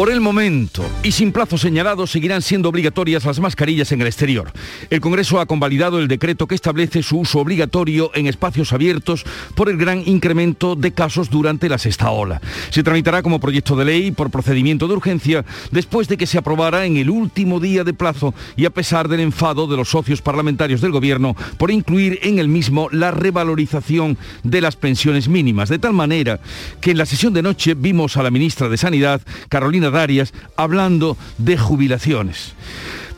Por el momento y sin plazo señalado seguirán siendo obligatorias las mascarillas en el exterior. El Congreso ha convalidado el decreto que establece su uso obligatorio en espacios abiertos por el gran incremento de casos durante la sexta ola. Se tramitará como proyecto de ley por procedimiento de urgencia después de que se aprobara en el último día de plazo y a pesar del enfado de los socios parlamentarios del Gobierno por incluir en el mismo la revalorización de las pensiones mínimas. De tal manera que en la sesión de noche vimos a la ministra de Sanidad, Carolina Hablando de jubilaciones.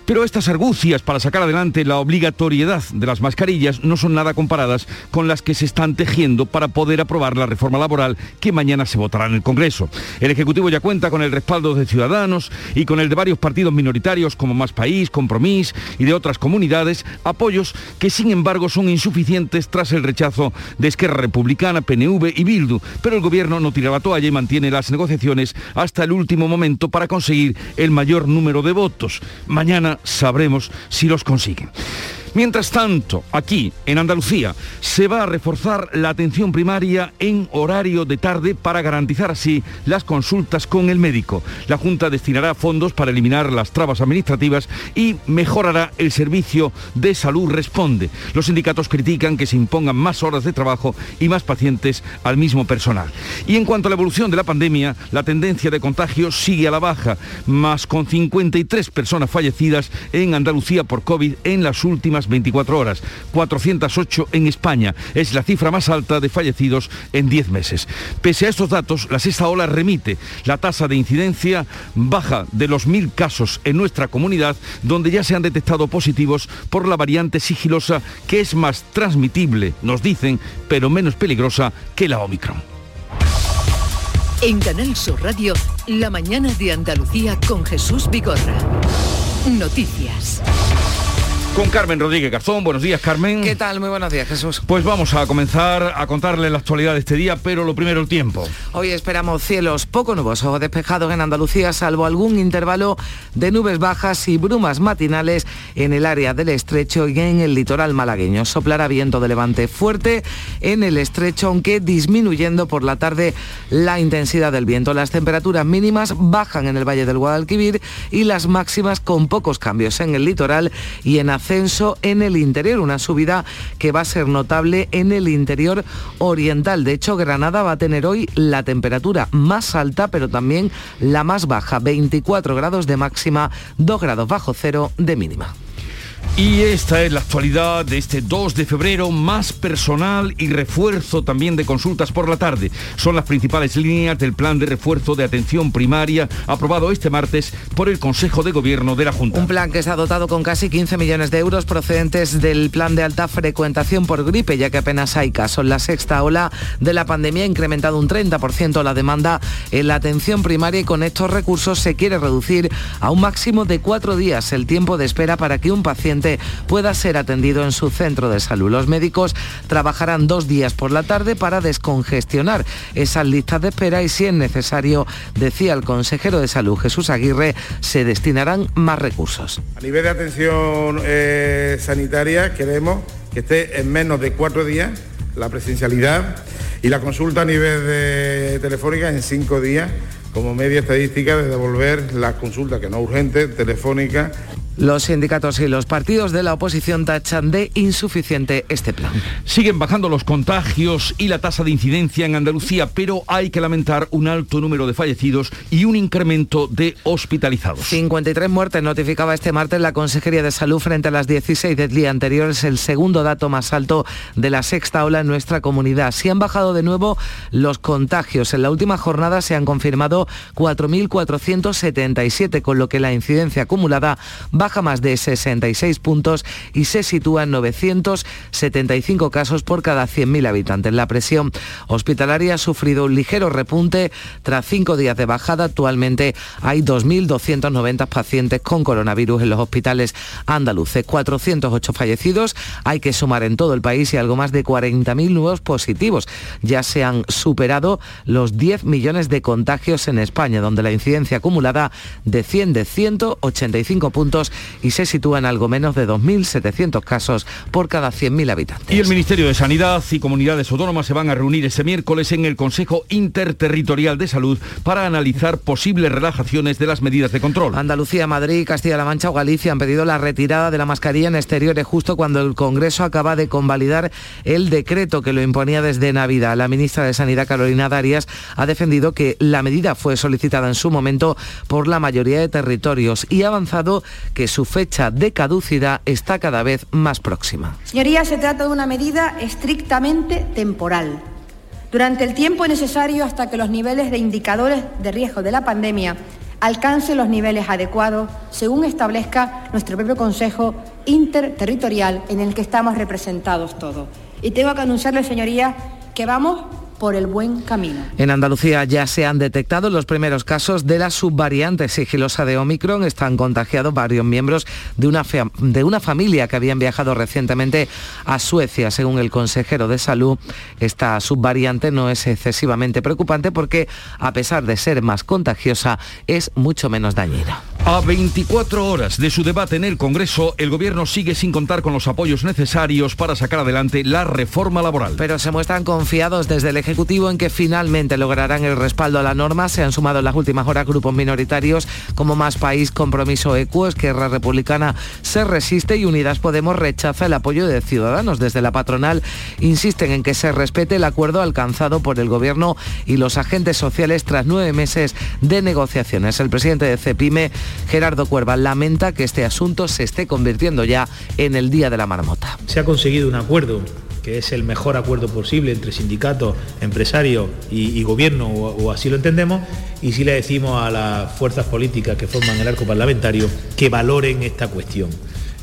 Pero estas argucias para sacar adelante la obligatoriedad de las mascarillas no son nada comparadas con las que se están tejiendo para poder aprobar la reforma laboral que mañana se votará en el Congreso. El Ejecutivo ya cuenta con el respaldo de Ciudadanos y con el de varios partidos minoritarios como Más País, Compromís y de otras comunidades, apoyos que sin embargo son insuficientes tras el rechazo de Esquerra Republicana, PNV y Bildu. Pero el Gobierno no tira la toalla y mantiene las negociaciones hasta el último momento para conseguir el mayor número de votos. Mañana sabremos si los consiguen. Mientras tanto, aquí, en Andalucía, se va a reforzar la atención primaria en horario de tarde para garantizar así las consultas con el médico. La Junta destinará fondos para eliminar las trabas administrativas y mejorará el servicio de salud responde. Los sindicatos critican que se impongan más horas de trabajo y más pacientes al mismo personal. Y en cuanto a la evolución de la pandemia, la tendencia de contagio sigue a la baja, más con 53 personas fallecidas en Andalucía por COVID en las últimas 24 horas, 408 en España. Es la cifra más alta de fallecidos en 10 meses. Pese a estos datos, la sexta ola remite. La tasa de incidencia baja de los mil casos en nuestra comunidad, donde ya se han detectado positivos por la variante sigilosa, que es más transmitible, nos dicen, pero menos peligrosa que la Omicron. En Canal Sur Radio, la mañana de Andalucía con Jesús Vigorra. Noticias. Con Carmen Rodríguez Garzón. Buenos días, Carmen. ¿Qué tal? Muy buenos días, Jesús. Pues vamos a comenzar a contarle la actualidad de este día, pero lo primero el tiempo. Hoy esperamos cielos poco nubosos o despejados en Andalucía, salvo algún intervalo de nubes bajas y brumas matinales en el área del estrecho y en el litoral malagueño. Soplará viento de levante fuerte en el estrecho, aunque disminuyendo por la tarde la intensidad del viento. Las temperaturas mínimas bajan en el Valle del Guadalquivir y las máximas con pocos cambios en el litoral y en ascenso en el interior, una subida que va a ser notable en el interior oriental. De hecho, Granada va a tener hoy la temperatura más alta, pero también la más baja, 24 grados de máxima, 2 grados bajo cero de mínima. Y esta es la actualidad de este 2 de febrero, más personal y refuerzo también de consultas por la tarde. Son las principales líneas del plan de refuerzo de atención primaria aprobado este martes por el Consejo de Gobierno de la Junta. Un plan que se ha dotado con casi 15 millones de euros procedentes del plan de alta frecuentación por gripe, ya que apenas hay casos. La sexta ola de la pandemia ha incrementado un 30% la demanda en la atención primaria y con estos recursos se quiere reducir a un máximo de cuatro días el tiempo de espera para que un paciente pueda ser atendido en su centro de salud. Los médicos trabajarán dos días por la tarde para descongestionar esas listas de espera y si es necesario, decía el consejero de salud Jesús Aguirre, se destinarán más recursos. A nivel de atención eh, sanitaria queremos que esté en menos de cuatro días la presencialidad y la consulta a nivel de telefónica en cinco días como media estadística de devolver las consultas que no urgentes, telefónicas los sindicatos y los partidos de la oposición tachan de insuficiente este plan. Siguen bajando los contagios y la tasa de incidencia en Andalucía, pero hay que lamentar un alto número de fallecidos y un incremento de hospitalizados. 53 muertes notificaba este martes la Consejería de Salud frente a las 16 del día anterior. Es el segundo dato más alto de la sexta ola en nuestra comunidad. Si han bajado de nuevo los contagios. En la última jornada se han confirmado 4.477, con lo que la incidencia acumulada baja más de 66 puntos y se sitúa en 975 casos por cada 100.000 habitantes. La presión hospitalaria ha sufrido un ligero repunte tras cinco días de bajada. Actualmente hay 2.290 pacientes con coronavirus en los hospitales andaluces. 408 fallecidos. Hay que sumar en todo el país y algo más de 40.000 nuevos positivos. Ya se han superado los 10 millones de contagios en España, donde la incidencia acumulada desciende 185 puntos y se sitúa en algo menos de 2.700 casos por cada 100.000 habitantes. Y el Ministerio de Sanidad y Comunidades Autónomas se van a reunir este miércoles en el Consejo Interterritorial de Salud para analizar posibles relajaciones de las medidas de control. Andalucía, Madrid, Castilla-La Mancha o Galicia han pedido la retirada de la mascarilla en exteriores justo cuando el Congreso acaba de convalidar el decreto que lo imponía desde Navidad. La ministra de Sanidad, Carolina Darias, ha defendido que la medida fue solicitada en su momento por la mayoría de territorios y ha avanzado que su fecha de caducidad está cada vez más próxima. Señorías, se trata de una medida estrictamente temporal. Durante el tiempo necesario hasta que los niveles de indicadores de riesgo de la pandemia alcance los niveles adecuados según establezca nuestro propio Consejo Interterritorial en el que estamos representados todos. Y tengo que anunciarles, señorías, que vamos por el buen camino. En Andalucía ya se han detectado los primeros casos de la subvariante sigilosa de Omicron. Están contagiados varios miembros de una, de una familia que habían viajado recientemente a Suecia. Según el consejero de salud, esta subvariante no es excesivamente preocupante porque, a pesar de ser más contagiosa, es mucho menos dañina. A 24 horas de su debate en el Congreso, el Gobierno sigue sin contar con los apoyos necesarios para sacar adelante la reforma laboral. Pero se muestran confiados desde el Ejecutivo en que finalmente lograrán el respaldo a la norma. Se han sumado en las últimas horas grupos minoritarios como Más País, Compromiso Ecuo, Esquerra Republicana se resiste y Unidas Podemos rechaza el apoyo de Ciudadanos. Desde la patronal insisten en que se respete el acuerdo alcanzado por el Gobierno y los agentes sociales tras nueve meses de negociaciones. El presidente de CEPIME Gerardo Cuerva lamenta que este asunto se esté convirtiendo ya en el Día de la Marmota. Se ha conseguido un acuerdo que es el mejor acuerdo posible entre sindicatos, empresarios y, gobierno, o, así lo entendemos, y si le decimos a las fuerzas políticas que forman el arco parlamentario que valoren esta cuestión.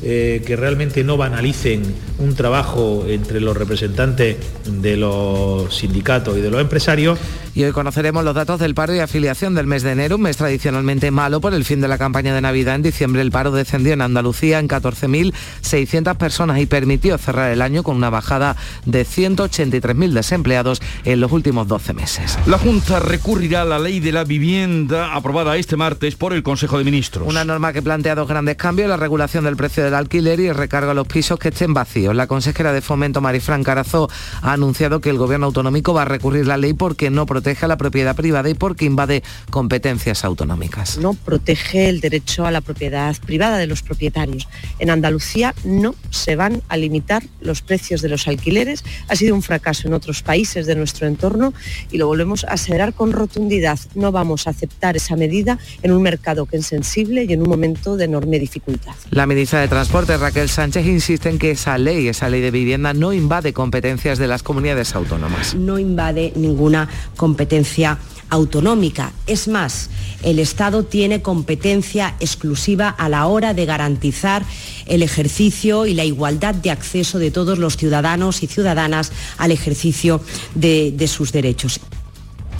Eh, que realmente no banalicen un trabajo entre los representantes de los sindicatos y de los empresarios y hoy conoceremos los datos del paro y afiliación del mes de enero, un mes tradicionalmente malo por el fin de la campaña de Navidad. En diciembre el paro descendió en Andalucía en 14.600 personas y permitió cerrar el año con una bajada de 183.000 desempleados en los últimos 12 meses. La Junta recurrirá a la ley de la vivienda aprobada este martes por el Consejo de Ministros. Una norma que plantea dos grandes cambios, la regulación del precio del alquiler y el recargo a los pisos que estén vacíos. La consejera de Fomento, Marifran Carazo, ha anunciado que el gobierno autonómico va a recurrir la ley porque no protege a la propiedad privada y porque invade competencias autonómicas. No protege el derecho a la propiedad privada de los propietarios. En Andalucía no se van a limitar los precios de los alquileres. Ha sido un fracaso en otros países de nuestro entorno y lo volvemos a aseverar con rotundidad. No vamos a aceptar esa medida en un mercado que es sensible y en un momento de enorme dificultad. La ministra de Transporte, Raquel Sánchez, insiste en que esa ley, esa ley de vivienda, no invade competencias de las comunidades autónomas. No invade ninguna competencia autonómica. Es más, el Estado tiene competencia exclusiva a la hora de garantizar el ejercicio y la igualdad de acceso de todos los ciudadanos y ciudadanas al ejercicio de, de sus derechos.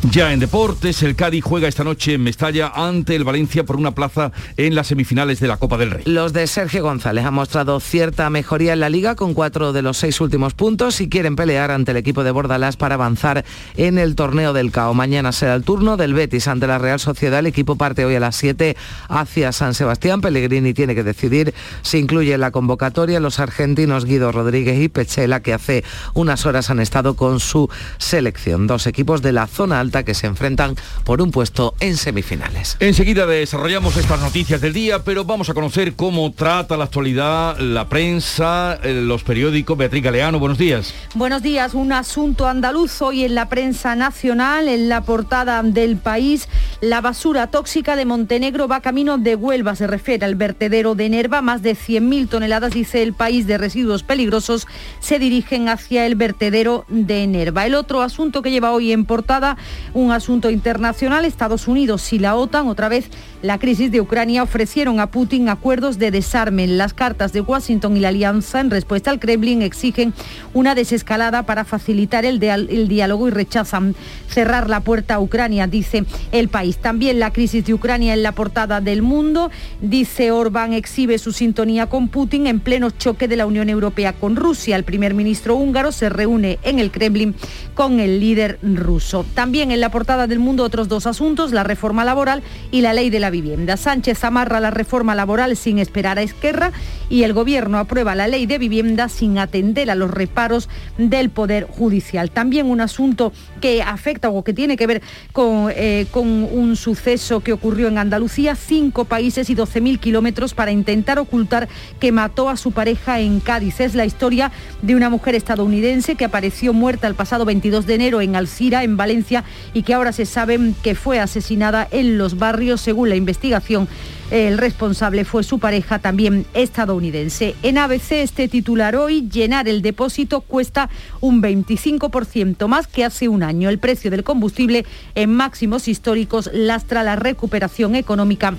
Ya en deportes, el Cádiz juega esta noche en Mestalla ante el Valencia por una plaza en las semifinales de la Copa del Rey. Los de Sergio González han mostrado cierta mejoría en la liga con cuatro de los seis últimos puntos y quieren pelear ante el equipo de Bordalás para avanzar en el torneo del CAO. Mañana será el turno del Betis ante la Real Sociedad. El equipo parte hoy a las 7 hacia San Sebastián. Pellegrini tiene que decidir si incluye en la convocatoria los argentinos Guido Rodríguez y Pechela que hace unas horas han estado con su selección. Dos equipos de la zona alta que se enfrentan por un puesto en semifinales. Enseguida desarrollamos estas noticias del día, pero vamos a conocer cómo trata la actualidad la prensa, eh, los periódicos. Beatriz Galeano, buenos días. Buenos días. Un asunto andaluz hoy en la prensa nacional, en la portada del país. La basura tóxica de Montenegro va camino de Huelva, se refiere al vertedero de Nerva. Más de 100.000 toneladas, dice el país, de residuos peligrosos se dirigen hacia el vertedero de Nerva. El otro asunto que lleva hoy en portada un asunto internacional. Estados Unidos y la OTAN otra vez la crisis de Ucrania ofrecieron a Putin acuerdos de desarme. Las cartas de Washington y la alianza en respuesta al Kremlin exigen una desescalada para facilitar el, diálogo y rechazan cerrar la puerta a Ucrania, dice el país. También la crisis de Ucrania en la portada del mundo. Dice Orbán exhibe su sintonía con Putin en pleno choque de la Unión Europea con Rusia. El primer ministro húngaro se reúne en el Kremlin con el líder ruso. También en la portada del mundo otros dos asuntos, la reforma laboral y la ley de la vivienda. Sánchez amarra la reforma laboral sin esperar a Esquerra y el Gobierno aprueba la ley de vivienda sin atender a los reparos del Poder Judicial. También un asunto que afecta o que tiene que ver con, eh, con un suceso que ocurrió en Andalucía, cinco países y 12.000 kilómetros para intentar ocultar que mató a su pareja en Cádiz. Es la historia de una mujer estadounidense que apareció muerta el pasado 22 de enero en Alcira, en Valencia, y que ahora se sabe que fue asesinada en los barrios según la investigación. El responsable fue su pareja también estadounidense. En ABC este titular hoy, llenar el depósito cuesta un 25% más que hace un año. El precio del combustible en máximos históricos lastra la recuperación económica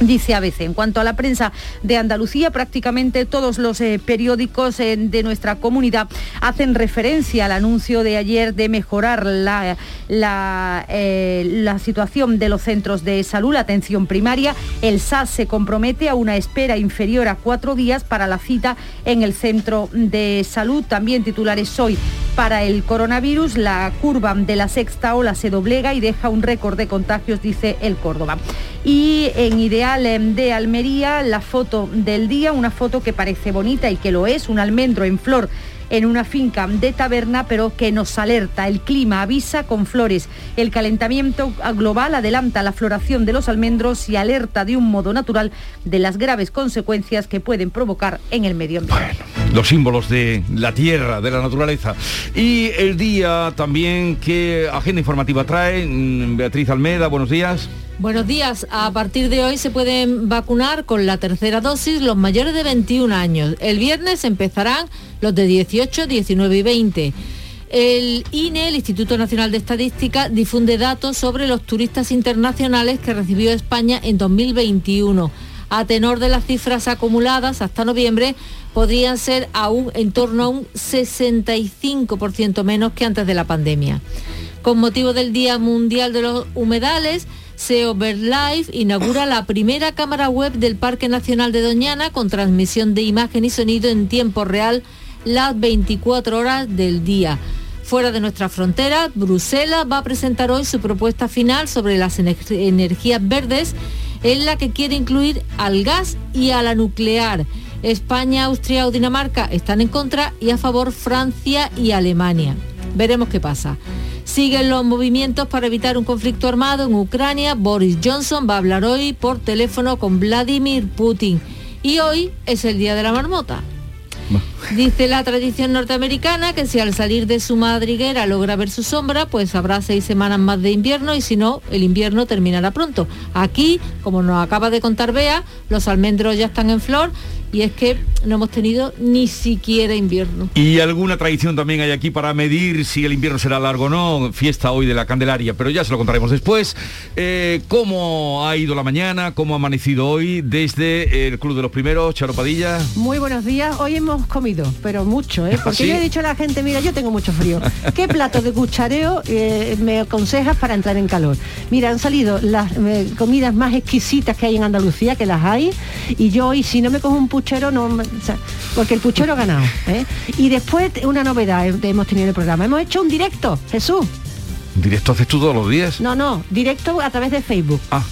Dice ABC. En cuanto a la prensa de Andalucía, prácticamente todos los eh, periódicos eh, de nuestra comunidad hacen referencia al anuncio de ayer de mejorar la, eh, la, situación de los centros de salud, la atención primaria. El SAS se compromete a una espera inferior a cuatro días para la cita en el centro de salud. También titulares hoy para el coronavirus. La curva de la sexta ola se doblega y deja un récord de contagios, dice el Córdoba. Y en Ideal em, de Almería, la foto del día, una foto que parece bonita y que lo es, un almendro en flor en una finca de taberna, pero que nos alerta. El clima avisa con flores. El calentamiento global adelanta la floración de los almendros y alerta de un modo natural de las graves consecuencias que pueden provocar en el medio ambiente. los símbolos de la tierra, de la naturaleza. Y el día también, ¿qué agenda informativa trae? Mm, Beatriz Almeda, buenos días. Buenos días. A partir de hoy se pueden vacunar con la tercera dosis los mayores de 21 años. El viernes empezarán los de 18, 19 y 20. El INE, el Instituto Nacional de Estadística, difunde datos sobre los turistas internacionales que recibió España en 2021. A tenor de las cifras acumuladas hasta noviembre, podrían ser aún en torno a un 65% menos que antes de la pandemia. Con motivo del Día Mundial de los Humedales, Life inaugura la primera cámara web del Parque Nacional de Doñana con transmisión de imagen y sonido en tiempo real las 24 horas del día. Fuera de nuestra frontera, Bruselas va a presentar hoy su propuesta final sobre las energías verdes en la que quiere incluir al gas y a la nuclear. España, Austria o Dinamarca están en contra y a favor Francia y Alemania. Veremos qué pasa. Siguen los movimientos para evitar un conflicto armado en Ucrania. Boris Johnson va a hablar hoy por teléfono con Vladimir Putin. Y hoy es el Día de la Marmota. Dice la tradición norteamericana que si al salir de su madriguera logra ver su sombra, pues habrá seis semanas más de invierno y si no, el invierno terminará pronto. Aquí, como nos acaba de contar Bea, los almendros ya están en flor y es que no hemos tenido ni siquiera invierno. Y alguna tradición también hay aquí para medir si el invierno será largo o no, fiesta hoy de la Candelaria, pero ya se lo contaremos después. Eh, ¿Cómo ha ido la mañana? ¿Cómo ha amanecido hoy desde el Club de los Primeros, Charopadilla? Muy buenos días, hoy hemos comido, pero mucho, ¿eh? porque yo he dicho a la gente, mira, yo tengo mucho frío, ¿qué plato de cuchareo eh, me aconsejas para entrar en calor? Mira, han salido las eh, comidas más exquisitas que hay en Andalucía, que las hay, y yo hoy si no me cojo un puchero, no, porque el puchero ha ganado. Y después una novedad hemos tenido en el programa. Hemos hecho un directo, Jesús. ¿Directo haces tú todos los días? No, no, directo a través de Facebook. Ah.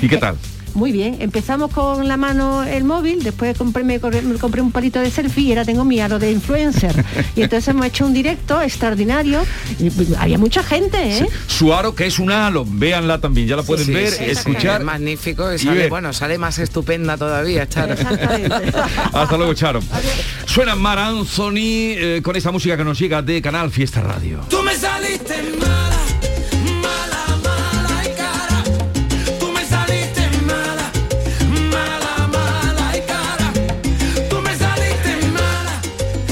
¿Y qué tal? Muy bien, empezamos con la mano el móvil, después compré, me, compré un palito de selfie y ahora tengo mi aro de influencer. y entonces hemos hecho un directo extraordinario. Y pues, había mucha gente, ¿eh? Su aro, que es un halo, véanla también, ya la pueden ver, escuchar. magnífico, sale, bueno, sale más estupenda todavía, Charo. Hasta luego, Charo. Suena Mar Anthony eh, con esa música que nos llega de Canal Fiesta Radio. Tú me saliste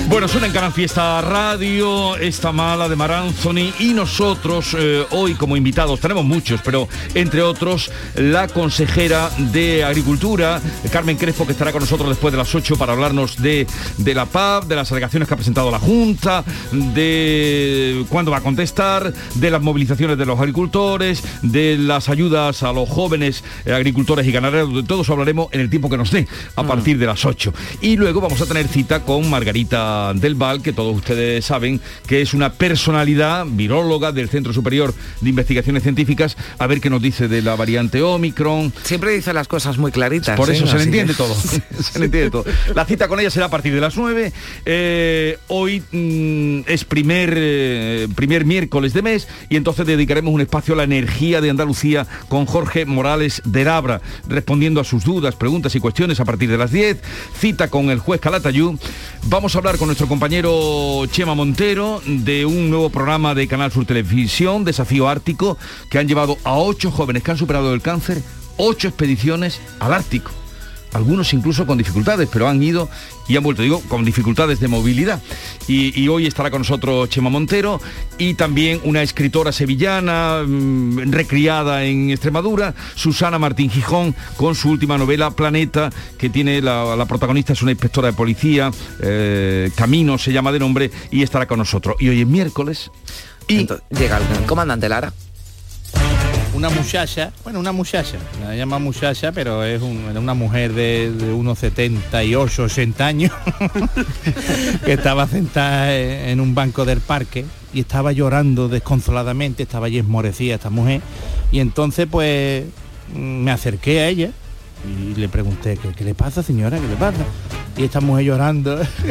Bueno, suena en Canal Fiesta Radio, esta mala de Mar Anthony y nosotros eh, hoy como invitados, tenemos muchos, pero entre otros la consejera de Agricultura, Carmen Crespo, que estará con nosotros después de las 8 para hablarnos de, de la PAP, de las alegaciones que ha presentado la Junta, de cuándo va a contestar, de las movilizaciones de los agricultores, de las ayudas a los jóvenes eh, agricultores y ganaderos, de todo eso hablaremos en el tiempo que nos dé, a partir de las 8. Y luego vamos a tener cita con Margarita del Val, que todos ustedes saben que es una personalidad viróloga del Centro Superior de Investigaciones Científicas, a ver qué nos dice de la variante Omicron. Siempre dice las cosas muy claritas. Por eso ¿eh? se le entiende todo. se le entiende todo. La cita con ella será a partir de las 9. Eh, hoy mm, es primer, eh, primer miércoles de mes y entonces dedicaremos un espacio a la energía de Andalucía con Jorge Morales de Labra, respondiendo a sus dudas, preguntas y cuestiones a partir de las 10. Cita con el juez Calatayú. Vamos a hablar con nuestro compañero Chema Montero de un nuevo programa de Canal Sur Televisión, Desafío Ártico, que han llevado a ocho jóvenes que han superado el cáncer, ocho expediciones al Ártico algunos incluso con dificultades, pero han ido y han vuelto, digo, con dificultades de movilidad. Y, hoy estará con nosotros Chema Montero y también una escritora sevillana, mm, recriada en Extremadura, Susana Martín Gijón, con su última novela, Planeta, que tiene la, la protagonista, es una inspectora de policía, eh, Camino se llama de nombre, y estará con nosotros. Y hoy es miércoles. Y llega el comandante Lara. Una muchacha, bueno, una muchacha, la llama muchacha, pero es un- una mujer de, de unos 78, 80 años, que estaba sentada en en un banco del parque y estaba llorando desconsoladamente, estaba allí esmorecida esta mujer, y entonces pues mm, me acerqué a ella y le pregunté, ¿qué, qué le pasa señora? ¿Qué le pasa? Y esta mujer llorando,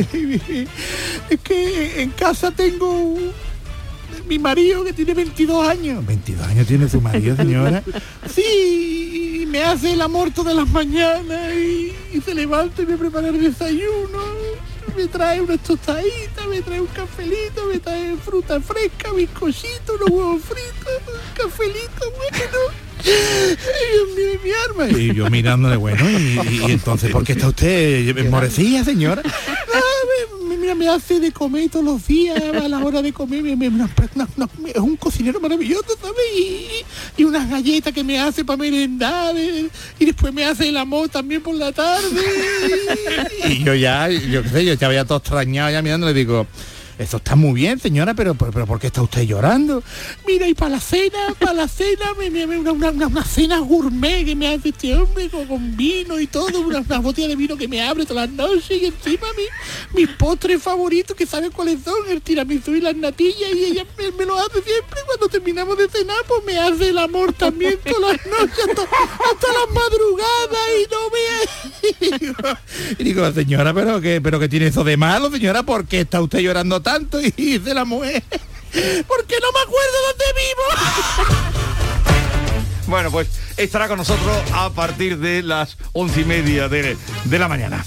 es que en casa tengo mi marido que tiene 22 años. 22 años tiene su marido, señora. Sí, y me hace el amor todas las mañanas y, y se levanta y me prepara el desayuno. Me trae unas tostaditas, me trae un cafelito, me trae fruta fresca, bizcochito, unos huevos fritos, un cafelito, bueno. Dios mi arma. Y yo mirándole, bueno, y, y entonces, ¿por qué está usted morecilla, señora? Me- hace de comer todos los días, a la hora de comer, me- me- no, no, es un cocinero maravilloso, ¿sabes? Y, y unas galletas que me hace para merendar, y después me hace el amor también por la tarde. Y yo ya, yo qué sé, yo ya había todo extrañado ya mirando, le digo, esto está muy bien, señora, pero, pero, pero ¿por qué está usted llorando? Mira, y para la cena, para la cena, me, me- una, una- una- cena gourmet que me hace este hombre con, vino y todo, una, una botella de vino que me abre todas las noches y encima mi, mis postres favoritos, que saben cuáles son, el tiramisú y las natillas, y ella me, lo hace siempre cuando terminamos de cenar, pues me hace el amor también todas las noches, hasta, hasta las madrugadas y no me... Y digo, señora, pero que, pero que tiene eso de malo, señora, ¿por qué está usted llorando tanto? Y dice la mujer, porque no me acuerdo dónde vivo. bueno, pues estará con nosotros a partir de las once y media de, de la mañana.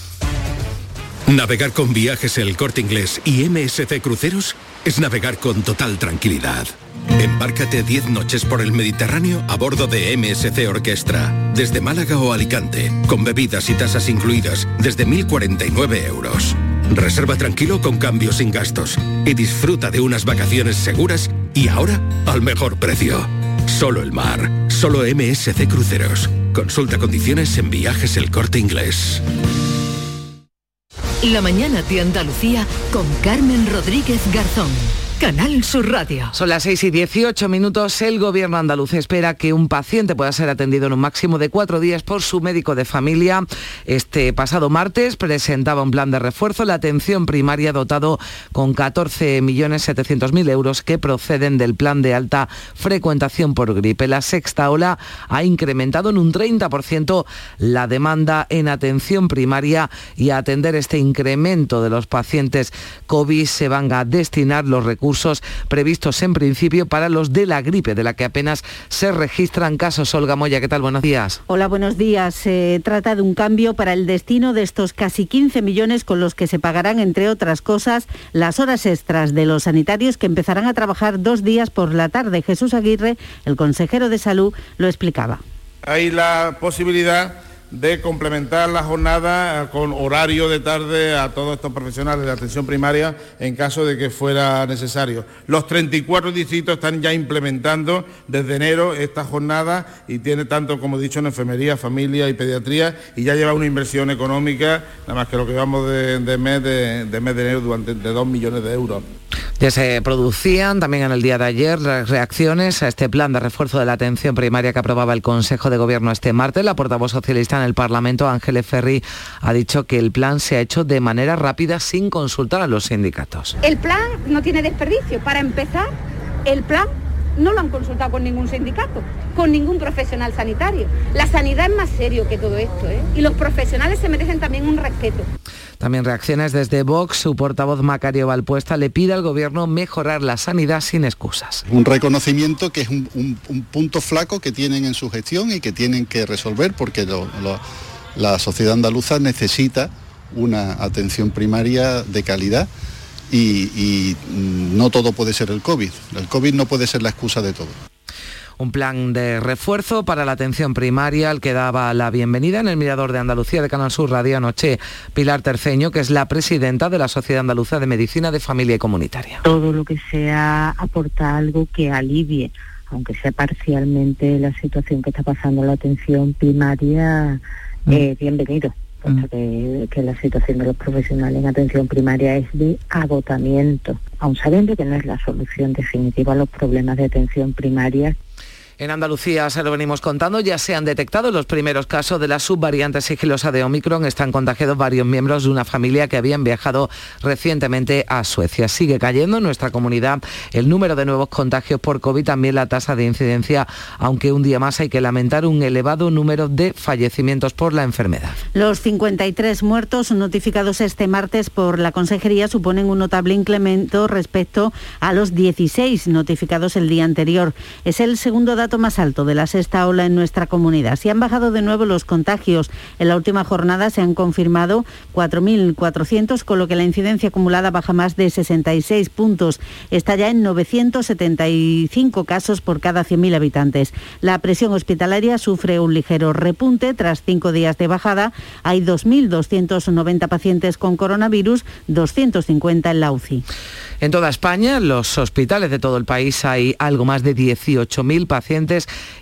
Navegar con viajes El Corte Inglés y MSC Cruceros es navegar con total tranquilidad. Embárcate 10 noches por el Mediterráneo a bordo de MSC Orquestra, desde Málaga o Alicante, con bebidas y tasas incluidas desde 1.049 euros. Reserva tranquilo con cambios sin gastos y disfruta de unas vacaciones seguras y ahora al mejor precio. Solo el mar, solo MSC Cruceros. Consulta condiciones en viajes El Corte Inglés. La mañana de Andalucía con Carmen Rodríguez Garzón. Canal Sur Radio. Son las 6 y 18 minutos. El gobierno andaluz espera que un paciente pueda ser atendido en un máximo de cuatro días por su médico de familia. Este pasado martes presentaba un plan de refuerzo. La atención primaria dotado con 14.700.000 euros que proceden del plan de alta frecuentación por gripe. La sexta ola ha incrementado en un 30% la demanda en atención primaria y a atender este incremento de los pacientes COVID se van a destinar los recursos previstos en principio para los de la gripe, de la que apenas se registran casos. Olga Moya, ¿qué tal? Buenos días. Hola, buenos días. Se trata de un cambio para el destino de estos casi 15 millones con los que se pagarán, entre otras cosas, las horas extras de los sanitarios que empezarán a trabajar dos días por la tarde. Jesús Aguirre, el consejero de salud, lo explicaba. Hay la posibilidad de complementar la jornada con horario de tarde a todos estos profesionales de atención primaria en caso de que fuera necesario. Los 34 distritos están ya implementando desde enero esta jornada y tiene tanto, como he dicho, en enfermería, familia y pediatría y ya lleva una inversión económica, nada más que lo que vamos de, mes, de, mes de enero, durante de 2 millones de euros. Ya se producían también en el día de ayer reacciones a este plan de refuerzo de la atención primaria que aprobaba el Consejo de Gobierno este martes. La portavoz socialista en el Parlamento, Ángeles Ferri, ha dicho que el plan se ha hecho de manera rápida sin consultar a los sindicatos. El plan no tiene desperdicio. Para empezar, el plan no lo han consultado con ningún sindicato, con ningún profesional sanitario. La sanidad es más serio que todo esto, ¿eh? y los profesionales se merecen también un respeto. También reacciones desde Vox. Su portavoz Macario Valpuesta le pide al gobierno mejorar la sanidad sin excusas. Un reconocimiento que es un, punto flaco que tienen en su gestión y que tienen que resolver porque la sociedad andaluza necesita una atención primaria de calidad y, y no todo puede ser el COVID. El COVID no puede ser la excusa de todo un plan de refuerzo para la atención primaria al que daba la bienvenida en el Mirador de Andalucía de Canal Sur Radio anoche Pilar Terceño, que es la presidenta de la Sociedad Andaluza de Medicina de Familia y Comunitaria. Todo lo que sea aporta algo que alivie, aunque sea parcialmente la situación que está pasando la atención primaria, mm. eh, bienvenido. Mm. Que, que, la situación de los profesionales en atención primaria es de agotamiento, aun sabiendo que no es la solución definitiva a los problemas de atención primaria. En Andalucía, se lo venimos contando, ya se han detectado los primeros casos de la subvariante sigilosa de Omicron. Están contagiados varios miembros de una familia que habían viajado recientemente a Suecia. Sigue cayendo en nuestra comunidad el número de nuevos contagios por COVID, también la tasa de incidencia, aunque un día más hay que lamentar un elevado número de fallecimientos por la enfermedad. Los 53 muertos notificados este martes por la Consejería suponen un notable incremento respecto a los 16 notificados el día anterior. Es el segundo dato más alto de la sexta ola en nuestra comunidad. Se han bajado de nuevo los contagios. En la última jornada se han confirmado 4.400, con lo que la incidencia acumulada baja más de 66 puntos. Está ya en 975 casos por cada 100.000 habitantes. La presión hospitalaria sufre un ligero repunte. Tras cinco días de bajada, hay 2.290 pacientes con coronavirus, 250 en la UCI. En toda España, los hospitales de todo el país, hay algo más de 18.000 pacientes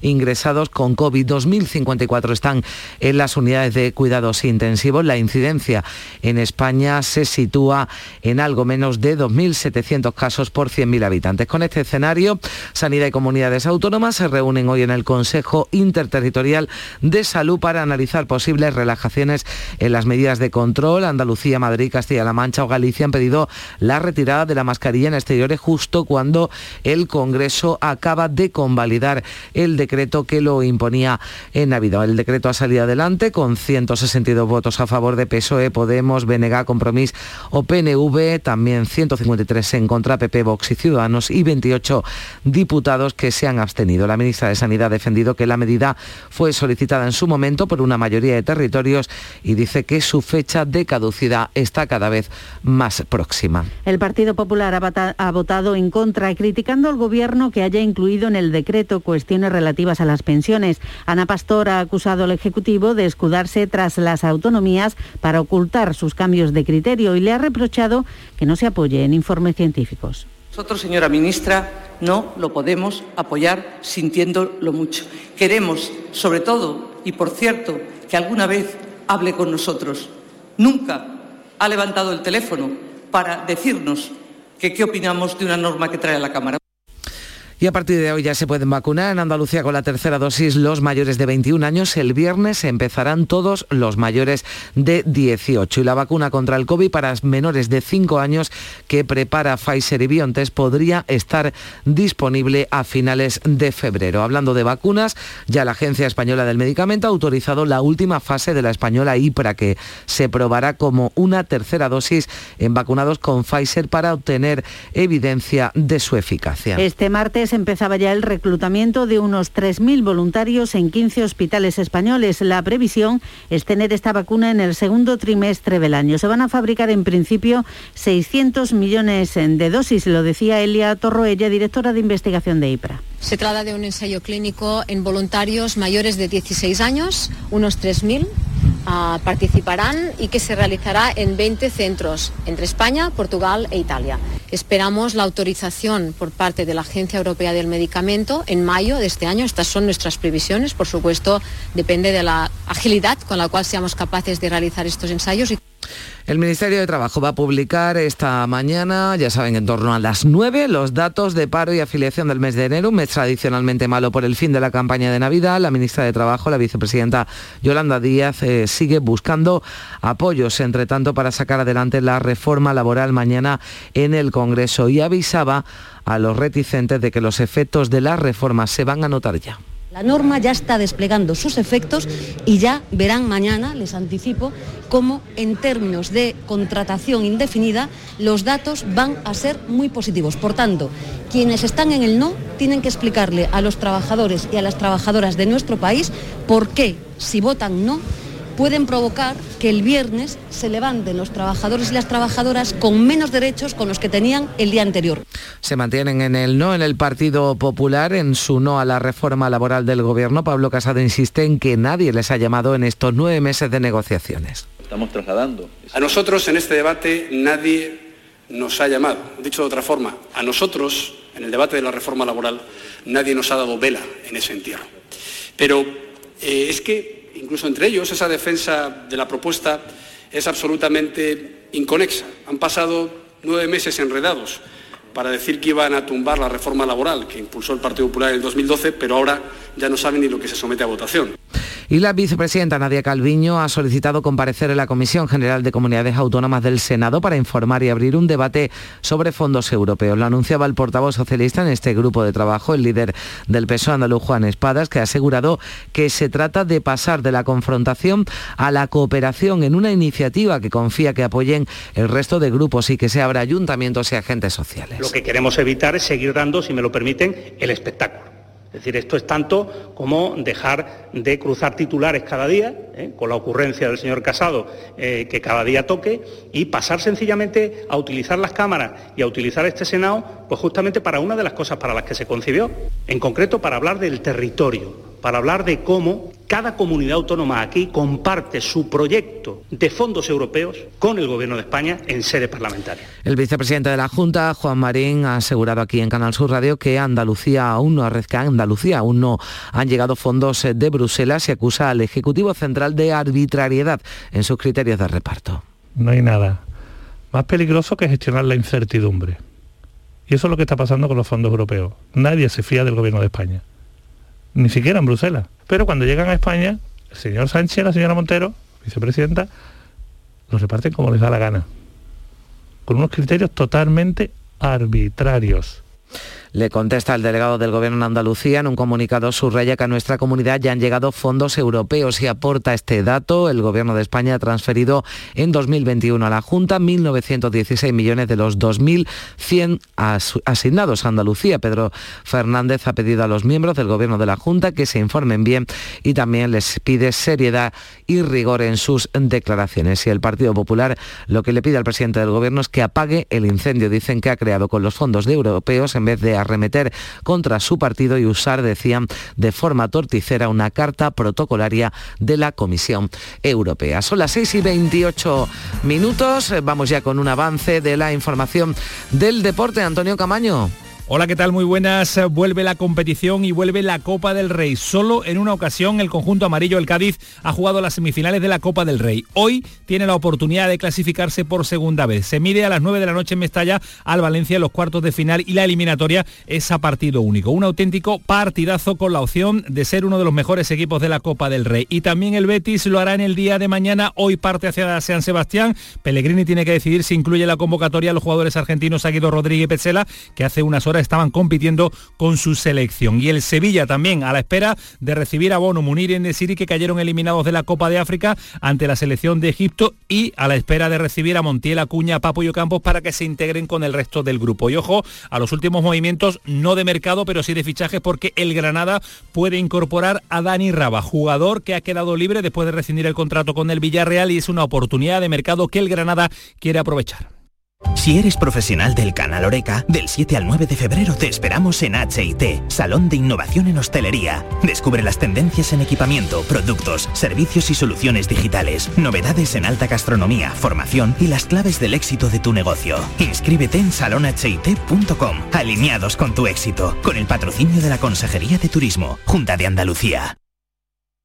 ingresados con COVID. 2.054 están en las unidades de cuidados intensivos. La incidencia en España se sitúa en algo menos de 2.700 casos por 100.000 habitantes. Con este escenario, Sanidad y Comunidades Autónomas se reúnen hoy en el Consejo Interterritorial de Salud para analizar posibles relajaciones en las medidas de control. Andalucía, Madrid, Castilla-La Mancha o Galicia han pedido la retirada de la mascarilla en exteriores justo cuando el Congreso acaba de convalidar el decreto que lo imponía en Navidad. El decreto ha salido adelante con 162 votos a favor de PSOE, Podemos, BNG, Compromís o PNV, también 153 en contra PP, Vox y Ciudadanos y 28 diputados que se han abstenido. La ministra de Sanidad ha defendido que la medida fue solicitada en su momento por una mayoría de territorios y dice que su fecha de caducidad está cada vez más próxima. El Partido Popular ha votado en contra, criticando al Gobierno que haya incluido en el decreto cuestiones relativas a las pensiones. Ana Pastor ha acusado al Ejecutivo de escudarse tras las autonomías para ocultar sus cambios de criterio y le ha reprochado que no se apoye en informes científicos. Nosotros, señora ministra, no lo podemos apoyar sintiéndolo mucho. Queremos, sobre todo, y por cierto, que alguna vez hable con nosotros. Nunca ha levantado el teléfono para decirnos qué opinamos de una norma que trae a la Cámara. Y a partir de hoy ya se pueden vacunar en Andalucía con la tercera dosis los mayores de 21 años. El viernes empezarán todos los mayores de 18. Y la vacuna contra el COVID para menores de 5 años que prepara Pfizer y BioNTech podría estar disponible a finales de febrero. Hablando de vacunas, ya la Agencia Española del Medicamento ha autorizado la última fase de la española IPRA que se probará como una tercera dosis en vacunados con Pfizer para obtener evidencia de su eficacia. Este martes empezaba ya el reclutamiento de unos 3.000 voluntarios en 15 hospitales españoles. La previsión es tener esta vacuna en el segundo trimestre del año. Se van a fabricar en principio 600 millones de dosis, lo decía Elia Torroella, directora de investigación de IPRA. Se trata de un ensayo clínico en voluntarios mayores de 16 años, unos 3.000 ah, participarán y que se realizará en 20 centros entre España, Portugal e Italia. Esperamos la autorización por parte de la Agencia Europea del Medicamento en mayo de este año. Estas son nuestras previsiones. Por supuesto, depende de la agilidad con la cual seamos capaces de realizar estos ensayos. El Ministerio de Trabajo va a publicar esta mañana, ya saben, en torno a las 9, los datos de paro y afiliación del mes de enero, un mes tradicionalmente malo por el fin de la campaña de Navidad. La ministra de Trabajo, la vicepresidenta Yolanda Díaz, eh, sigue buscando apoyos, entre tanto, para sacar adelante la reforma laboral mañana en el Congreso y avisaba a los reticentes de que los efectos de la reforma se van a notar ya. La norma ya está desplegando sus efectos y ya verán mañana, les anticipo, cómo en términos de contratación indefinida los datos van a ser muy positivos. Por tanto, quienes están en el no tienen que explicarle a los trabajadores y a las trabajadoras de nuestro país por qué, si votan no, pueden provocar que el viernes se levanten los trabajadores y las trabajadoras con menos derechos con los que tenían el día anterior. Se mantienen en el no en el Partido Popular, en su no a la reforma laboral del Gobierno. Pablo Casado insiste en que nadie les ha llamado en estos nueve meses de negociaciones. Estamos trasladando. A nosotros en este debate nadie nos ha llamado. Dicho de otra forma, a nosotros en el debate de la reforma laboral nadie nos ha dado vela en ese entierro. Pero eh, es que incluso entre ellos, esa defensa de la propuesta es absolutamente inconexa. Han pasado nueve meses enredados para decir que iban a tumbar la reforma laboral que impulsó el Partido Popular en el 2012, pero ahora ya no saben ni lo que se somete a votación. Y la vicepresidenta Nadia Calviño ha solicitado comparecer en la Comisión General de Comunidades Autónomas del Senado para informar y abrir un debate sobre fondos europeos. Lo anunciaba el portavoz socialista en este grupo de trabajo, el líder del PSOE andaluz Juan Espadas, que ha asegurado que se trata de pasar de la confrontación a la cooperación en una iniciativa que confía que apoyen el resto de grupos y que se abra ayuntamientos y agentes sociales. Lo que queremos evitar es seguir dando, si me lo permiten, el espectáculo. Es decir, esto es tanto como dejar de cruzar titulares cada día, ¿eh? con la ocurrencia del señor Casado, eh, que cada día toque, y pasar sencillamente a utilizar las cámaras y a utilizar este Senado, pues justamente para una de las cosas para las que se concibió, en concreto para hablar del territorio, para hablar de cómo cada comunidad autónoma aquí comparte su proyecto de fondos europeos con el Gobierno de España en sede parlamentaria. El vicepresidente de la Junta, Juan Marín, ha asegurado aquí en Canal Sur Radio que Andalucía aún no arrezca, Andalucía aún no han llegado fondos de Bruselas y acusa al Ejecutivo Central de arbitrariedad en sus criterios de reparto. No hay nada más peligroso que gestionar la incertidumbre. Y eso es lo que está pasando con los fondos europeos. Nadie se fía del Gobierno de España ni siquiera en Bruselas. Pero cuando llegan a España, el señor Sánchez la señora Montero, vicepresidenta, los reparten como les da la gana, con unos criterios totalmente arbitrarios. Le contesta el delegado del Gobierno en Andalucía en un comunicado subraya que a nuestra comunidad ya han llegado fondos europeos y aporta este dato. El Gobierno de España ha transferido en 2021 a la Junta 1.916 millones de los 2.100 asignados a Andalucía. Pedro Fernández ha pedido a los miembros del Gobierno de la Junta que se informen bien y también les pide seriedad y rigor en sus declaraciones. Y el Partido Popular lo que le pide al presidente del Gobierno es que apague el incendio, dicen que ha creado con los fondos de europeos en vez de arremeter contra su partido y usar, decían, de forma torticera una carta protocolaria de la Comisión Europea. Son las 6 y 28 minutos. Vamos ya con un avance de la información del deporte. Antonio Camaño. Hola, ¿qué tal? Muy buenas. Vuelve la competición y vuelve la Copa del Rey. Solo en una ocasión el conjunto amarillo, el Cádiz, ha jugado las semifinales de la Copa del Rey. Hoy tiene la oportunidad de clasificarse por segunda vez. Se mide a las 9 de la noche en Mestalla al Valencia en los cuartos de final y la eliminatoria es a partido único. Un auténtico partidazo con la opción de ser uno de los mejores equipos de la Copa del Rey. Y también el Betis lo hará en el día de mañana. Hoy parte hacia San Sebastián. Pellegrini tiene que decidir si incluye la convocatoria a los jugadores argentinos Aguido Rodríguez y Petzela, que hace unas horas estaban compitiendo con su selección. Y el Sevilla también a la espera de recibir a Bono, Munir y Endesiri que cayeron eliminados de la Copa de África ante la selección de Egipto y a la espera de recibir a Montiel, Acuña, Papo y Ocampos para que se integren con el resto del grupo. Y ojo a los últimos movimientos, no de mercado, pero sí de fichajes porque el Granada puede incorporar a Dani Raba, jugador que ha quedado libre después de rescindir el contrato con el Villarreal y es una oportunidad de mercado que el Granada quiere aprovechar. Si eres profesional del canal Oreca, del 7 al 9 de febrero te esperamos en HIT, Salón de Innovación en Hostelería. Descubre las tendencias en equipamiento, productos, servicios y soluciones digitales, novedades en alta gastronomía, formación y las claves del éxito de tu negocio. Inscríbete en salonhit.com, alineados con tu éxito, con el patrocinio de la Consejería de Turismo, Junta de Andalucía.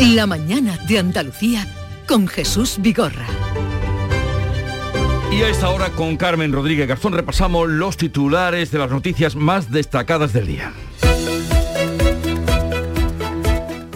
La mañana de Andalucía con Jesús Vigorra. Y a esta hora con Carmen Rodríguez Garzón repasamos los titulares de las noticias más destacadas del día.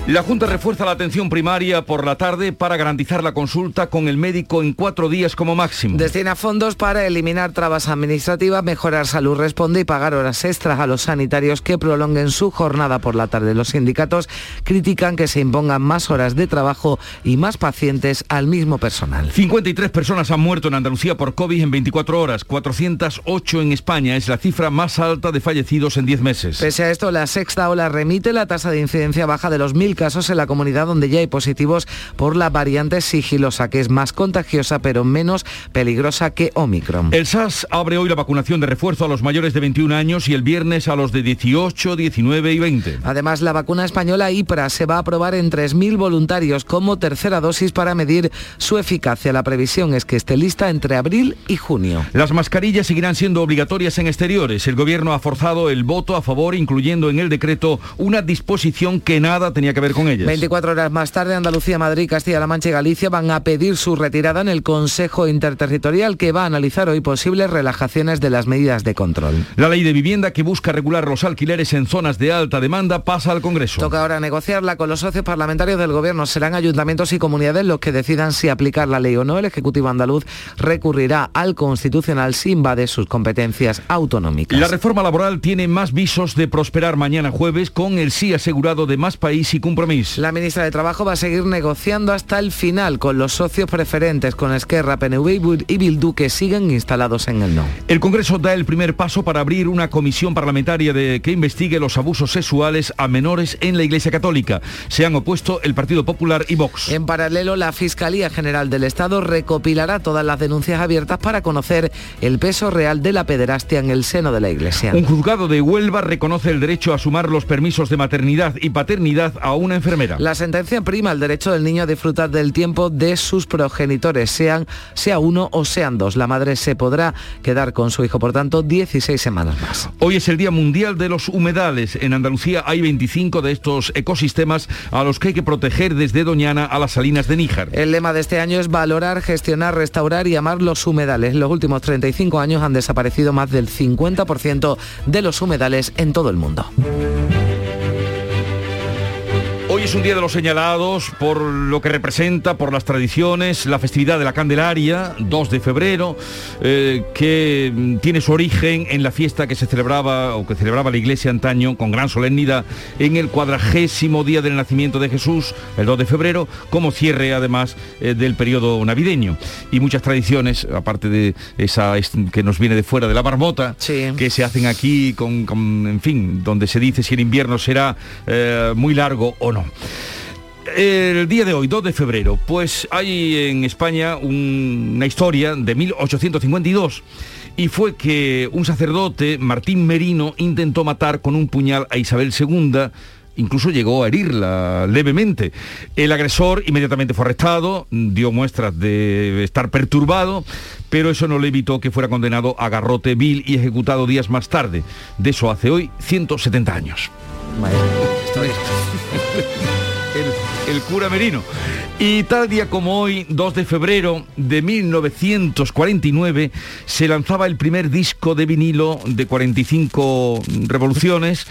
La Junta refuerza la atención primaria por la tarde para garantizar la consulta con el médico en cuatro días como máximo. Destina fondos para eliminar trabas administrativas, mejorar salud responde y pagar horas extras a los sanitarios que prolonguen su jornada por la tarde. Los sindicatos critican que se impongan más horas de trabajo y más pacientes al mismo personal. 53 personas han muerto en Andalucía por COVID en 24 horas, 408 en España. Es la cifra más alta de fallecidos en 10 meses. Pese a esto, la sexta ola remite la tasa de incidencia baja de los casos en la comunidad donde ya hay positivos por la variante sigilosa, que es más contagiosa pero menos peligrosa que Omicron. El SAS abre hoy la vacunación de refuerzo a los mayores de 21 años y el viernes a los de 18, 19 y 20. Además, la vacuna española IPRA se va a aprobar en 3.000 voluntarios como tercera dosis para medir su eficacia. La previsión es que esté lista entre abril y junio. Las mascarillas seguirán siendo obligatorias en exteriores. El gobierno ha forzado el voto a favor, incluyendo en el decreto una disposición que nada tenía que ver con ellas. 24 horas más tarde, Andalucía, Madrid, Castilla-La Mancha y Galicia van a pedir su retirada en el Consejo Interterritorial que va a analizar hoy posibles relajaciones de las medidas de control. La ley de vivienda que busca regular los alquileres en zonas de alta demanda pasa al Congreso. Toca ahora negociarla con los socios parlamentarios del Gobierno. Serán ayuntamientos y comunidades los que decidan si aplicar la ley o no. El Ejecutivo andaluz recurrirá al Constitucional si invade sus competencias autonómicas. La reforma laboral tiene más visos de prosperar mañana jueves con el sí asegurado de más país y La ministra de Trabajo va a seguir negociando hasta el final con los socios preferentes, con Esquerra, PNV y Bildu, que siguen instalados en el no. El Congreso da el primer paso para abrir una comisión parlamentaria de, que investigue los abusos sexuales a menores en la Iglesia Católica. Se han opuesto el Partido Popular y Vox. En paralelo, la Fiscalía General del Estado recopilará todas las denuncias abiertas para conocer el peso real de la pederastia en el seno de la Iglesia. Un juzgado de Huelva reconoce el derecho a sumar los permisos de maternidad y paternidad a una enfermera. La sentencia prima el derecho del niño a disfrutar del tiempo de sus progenitores, sean sea uno o sean dos. La madre se podrá quedar con su hijo, por tanto, 16 semanas más. Hoy es el Día Mundial de los Humedales. En Andalucía hay 25 de estos ecosistemas a los que hay que proteger desde Doñana a las salinas de Níjar. El lema de este año es valorar, gestionar, restaurar y amar los humedales. En los últimos 35 años han desaparecido más del 50% de los humedales en todo el mundo. Es un día de los señalados por lo que representa, por las tradiciones, la festividad de la Candelaria, 2 de febrero, eh, que tiene su origen en la fiesta que se celebraba o que celebraba la iglesia antaño con gran solemnidad en el cuadragésimo día del nacimiento de Jesús, el 2 de febrero, como cierre además eh, del periodo navideño. Y muchas tradiciones, aparte de esa es- que nos viene de fuera de la marmota, que se hacen aquí con, con, en fin, donde se dice si el invierno será eh, muy largo o no. El día de hoy, 2 de febrero, pues hay en España un- una historia de 1852 y fue que un sacerdote, Martín Merino, intentó matar con un puñal a Isabel II incluso llegó a herirla levemente. El agresor inmediatamente fue arrestado, dio muestras de estar perturbado, pero eso no le evitó que fuera condenado a garrote vil y ejecutado días más tarde. De eso hace hoy 170 años. El, el cura Merino. Y tal día como hoy, 2 de febrero de 1949, se lanzaba el primer disco de vinilo de 45 revoluciones,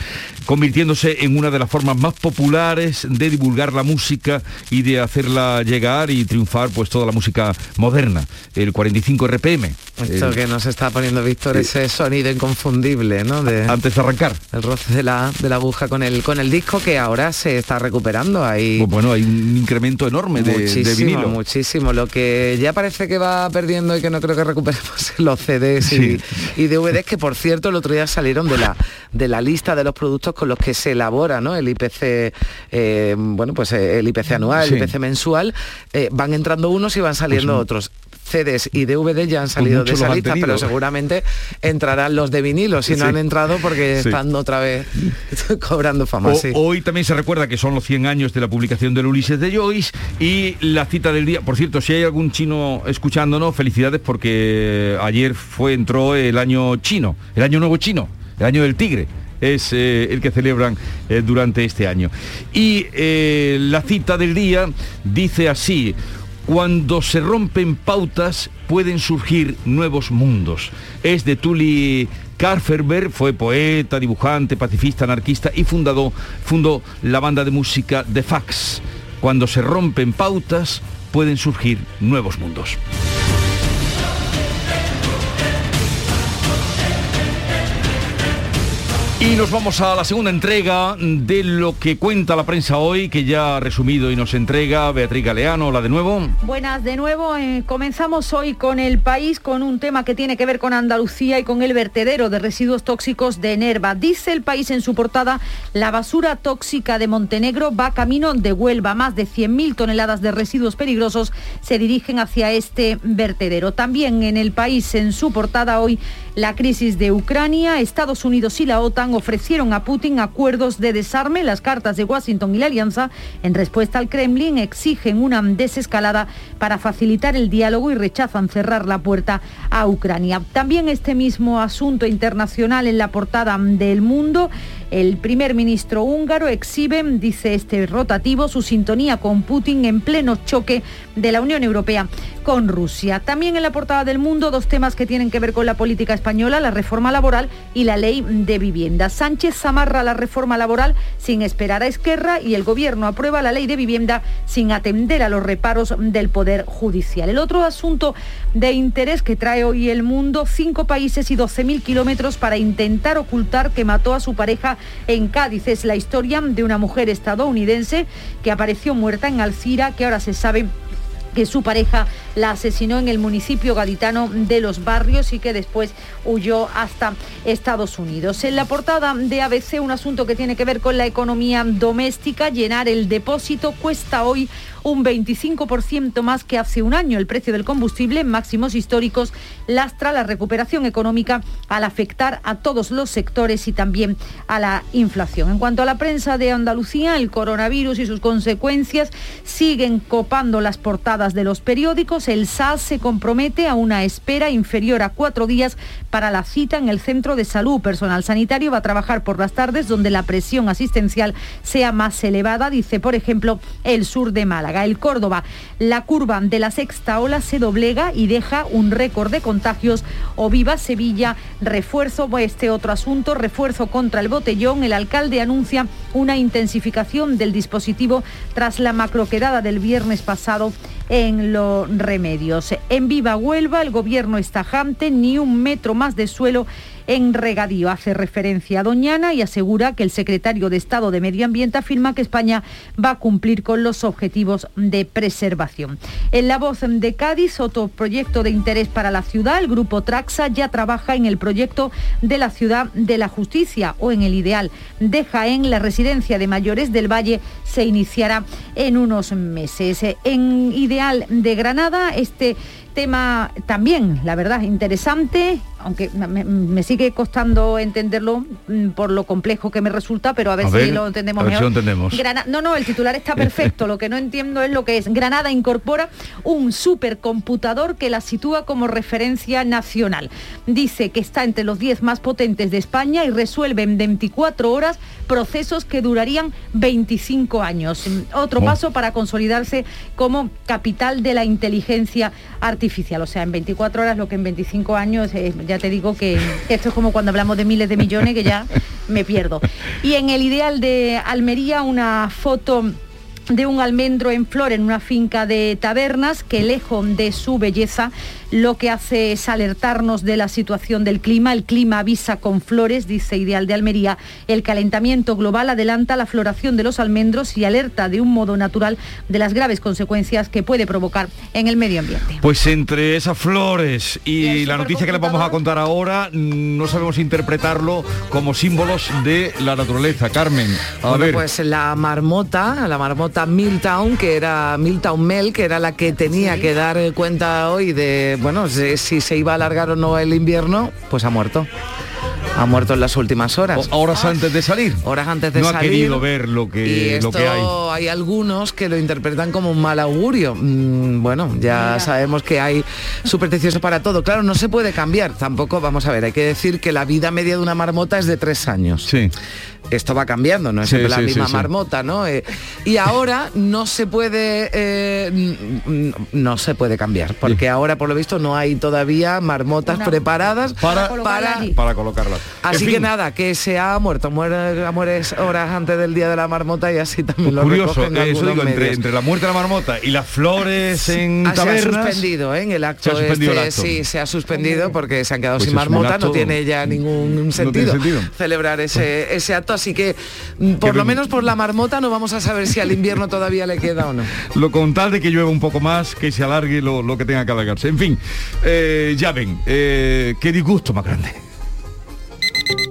convirtiéndose en una de las formas más populares de divulgar la música y de hacerla llegar y triunfar pues toda la música moderna, el 45 RPM. Esto El- que nos está poniendo Víctor, ese sonido inconfundible, ¿no? De, antes de arrancar. El roce de la, de la aguja con el, con el disco que ahora se está recuperando. Hay Pues bueno, hay un incremento enorme de, de muchísimo, vinilo. muchísimo. Lo que ya parece que va perdiendo y que no creo que recuperemos los CDs Sí. y, y DVDs, que por cierto el otro día salieron de la, de la lista de los productos con los que se elabora ¿no? el IPC, eh, bueno, pues eh, el IPC anual, Sí. el IPC mensual. eh, van entrando unos y van saliendo Pues, otros. CDs y DVD ya han salido de esa lista, pero seguramente entrarán los de vinilo si no han entrado porque Sí. están otra vez cobrando fama. O- sí. Hoy también se recuerda que son los 100 años de la publicación del Ulises de Joyce y la cita del día. Por cierto, si hay algún chino escuchándonos, felicidades porque ayer fue entró el año chino, el año nuevo chino, el año del tigre. Es eh, el que celebran eh, durante este año. Y eh, la cita del día dice así, cuando se rompen pautas pueden surgir nuevos mundos. Es de Tully Karferberg, fue poeta, dibujante, pacifista, anarquista y fundó la banda de música The Fax. Cuando se rompen pautas pueden surgir nuevos mundos. Y nos vamos a la segunda entrega de lo que cuenta la prensa hoy, que ya ha resumido y nos entrega Beatriz Galeano. Hola de nuevo. Buenas de nuevo. eh, comenzamos hoy con el país con un tema que tiene que ver con Andalucía y con el vertedero de residuos tóxicos de Nerva. Dice el país en su portada, la basura tóxica de Montenegro va camino de Huelva. Más de 100.000 toneladas de residuos peligrosos se dirigen hacia este vertedero. También en el país en su portada hoy la crisis de Ucrania, Estados Unidos y la OTAN ofrecieron a Putin acuerdos de desarme. Las cartas de Washington y la Alianza, en respuesta al Kremlin, exigen una desescalada para facilitar el diálogo y rechazan cerrar la puerta a Ucrania. También este mismo asunto internacional en la portada del mundo. El primer ministro húngaro exhibe, dice este rotativo, su sintonía con Putin en pleno choque de la Unión Europea con Rusia. También en la portada del mundo dos temas que tienen que ver con la política española, la reforma laboral y la ley de vivienda. Sánchez amarra la reforma laboral sin esperar a Esquerra y el gobierno aprueba la ley de vivienda sin atender a los reparos del Poder Judicial. El otro asunto de interés que trae hoy el mundo, cinco países y 12.000 kilómetros para intentar ocultar que mató a su pareja en Cádiz. Es la historia de una mujer estadounidense que apareció muerta en Alcira, que ahora se sabe que su pareja la asesinó en el municipio gaditano de Los Barrios y que después huyó hasta Estados Unidos. En la portada de ABC un asunto que tiene que ver con la economía doméstica, llenar el depósito cuesta hoy un 25% más que hace un año. El precio del combustible, máximos históricos, lastra la recuperación económica al afectar a todos los sectores y también a la inflación. En cuanto a la prensa de Andalucía, el coronavirus y sus consecuencias siguen copando las portadas de los periódicos. El SAS se compromete a una espera inferior a cuatro días para la cita en el centro de salud. Personal sanitario va a trabajar por las tardes donde la presión asistencial sea más elevada, dice por ejemplo el sur de Málaga. El Córdoba, la curva de la sexta ola se doblega y deja un récord de contagios. O viva Sevilla, refuerzo, este otro asunto, refuerzo contra el botellón. El alcalde anuncia una intensificación del dispositivo tras la macroquedada del viernes pasado en los remedios. En Viva Huelva, el gobierno es tajante, ni un metro más de suelo en regadío. Hace referencia a Doñana y asegura que el secretario de Estado de Medio Ambiente afirma que España va a cumplir con los objetivos de preservación. En la voz de Cádiz, otro proyecto de interés para la ciudad, el grupo Traxa ya trabaja en el proyecto de la ciudad de la justicia o en el ideal de Jaén, la residencia de mayores del Valle se iniciará en unos meses. En ideal de Granada, este tema también, la verdad, interesante, aunque me, sigue costando entenderlo mm, por lo complejo que me resulta, pero a ver, si lo entendemos mejor. entendemos. no, no, el titular está perfecto, lo que no entiendo es lo que es. Granada incorpora un supercomputador que la sitúa como referencia nacional. Dice que está entre los 10 más potentes de España y resuelve en 24 horas procesos que durarían 25 años. Otro oh. paso para consolidarse como capital de la inteligencia artificial. O sea, en 24 horas lo que en 25 años, eh, ya te digo que esto es como cuando hablamos de miles de millones que ya me pierdo. Y en el ideal de Almería una foto de un almendro en flor en una finca de tabernas que lejos de su belleza lo que hace es alertarnos de la situación del clima. El clima avisa con flores, dice Ideal de Almería. El calentamiento global adelanta la floración de los almendros y alerta de un modo natural de las graves consecuencias que puede provocar en el medio ambiente. Pues entre esas flores y, la noticia que les vamos a contar ahora, no sabemos interpretarlo como símbolos de la naturaleza. Carmen, a ver. Pues la marmota, la marmota Milltown, que era Milltown Mel, que era la que tenía que dar cuenta hoy de bueno, si se iba a alargar o no el invierno, pues ha muerto. Ha muerto en las últimas horas. horas antes de salir. Horas antes de salir. No ha querido ver lo que, lo que hay. Hay algunos que lo interpretan como un mal augurio. Mm, bueno, ya sabemos que hay supersticiosos para todo. Claro, no se puede cambiar. Tampoco, vamos a ver, hay que decir que la vida media de una marmota es de tres años. Sí esto va cambiando, no es siempre la misma marmota, ¿no? Eh, y ahora no se puede eh, no se puede cambiar, porque ahora por lo visto no hay todavía marmotas preparadas para, para, colocarlas. Así que nada, que se ha muerto, muere, mueres horas antes del día de la marmota y así también lo Curioso, eso digo, entre, la muerte de la marmota y las flores en ah, tabernas... Se ha suspendido, ¿eh? En el acto, este, sí, se ha suspendido porque se han quedado pues sin marmota, no tiene ya ningún sentido, celebrar ese, ese acto así que mm, por lo menos por la marmota no vamos a saber si al invierno todavía le queda o no. Lo con tal de que llueva un poco más, que se alargue lo, que tenga que alargarse. En fin, eh, ya ven, eh, qué disgusto más grande.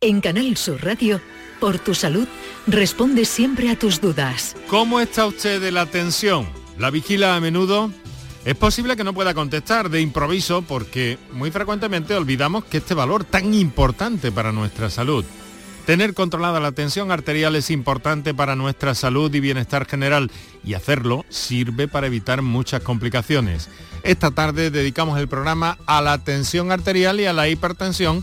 En Canal Sur Radio, por tu salud, responde siempre a tus dudas. ¿Cómo está usted de la tensión? ¿La vigila a menudo? Es posible que no pueda contestar de improviso porque muy frecuentemente olvidamos que este valor tan importante para nuestra salud. Tener controlada la tensión arterial es importante para nuestra salud y bienestar general y hacerlo sirve para evitar muchas complicaciones. Esta tarde dedicamos el programa a la tensión arterial y a la hipertensión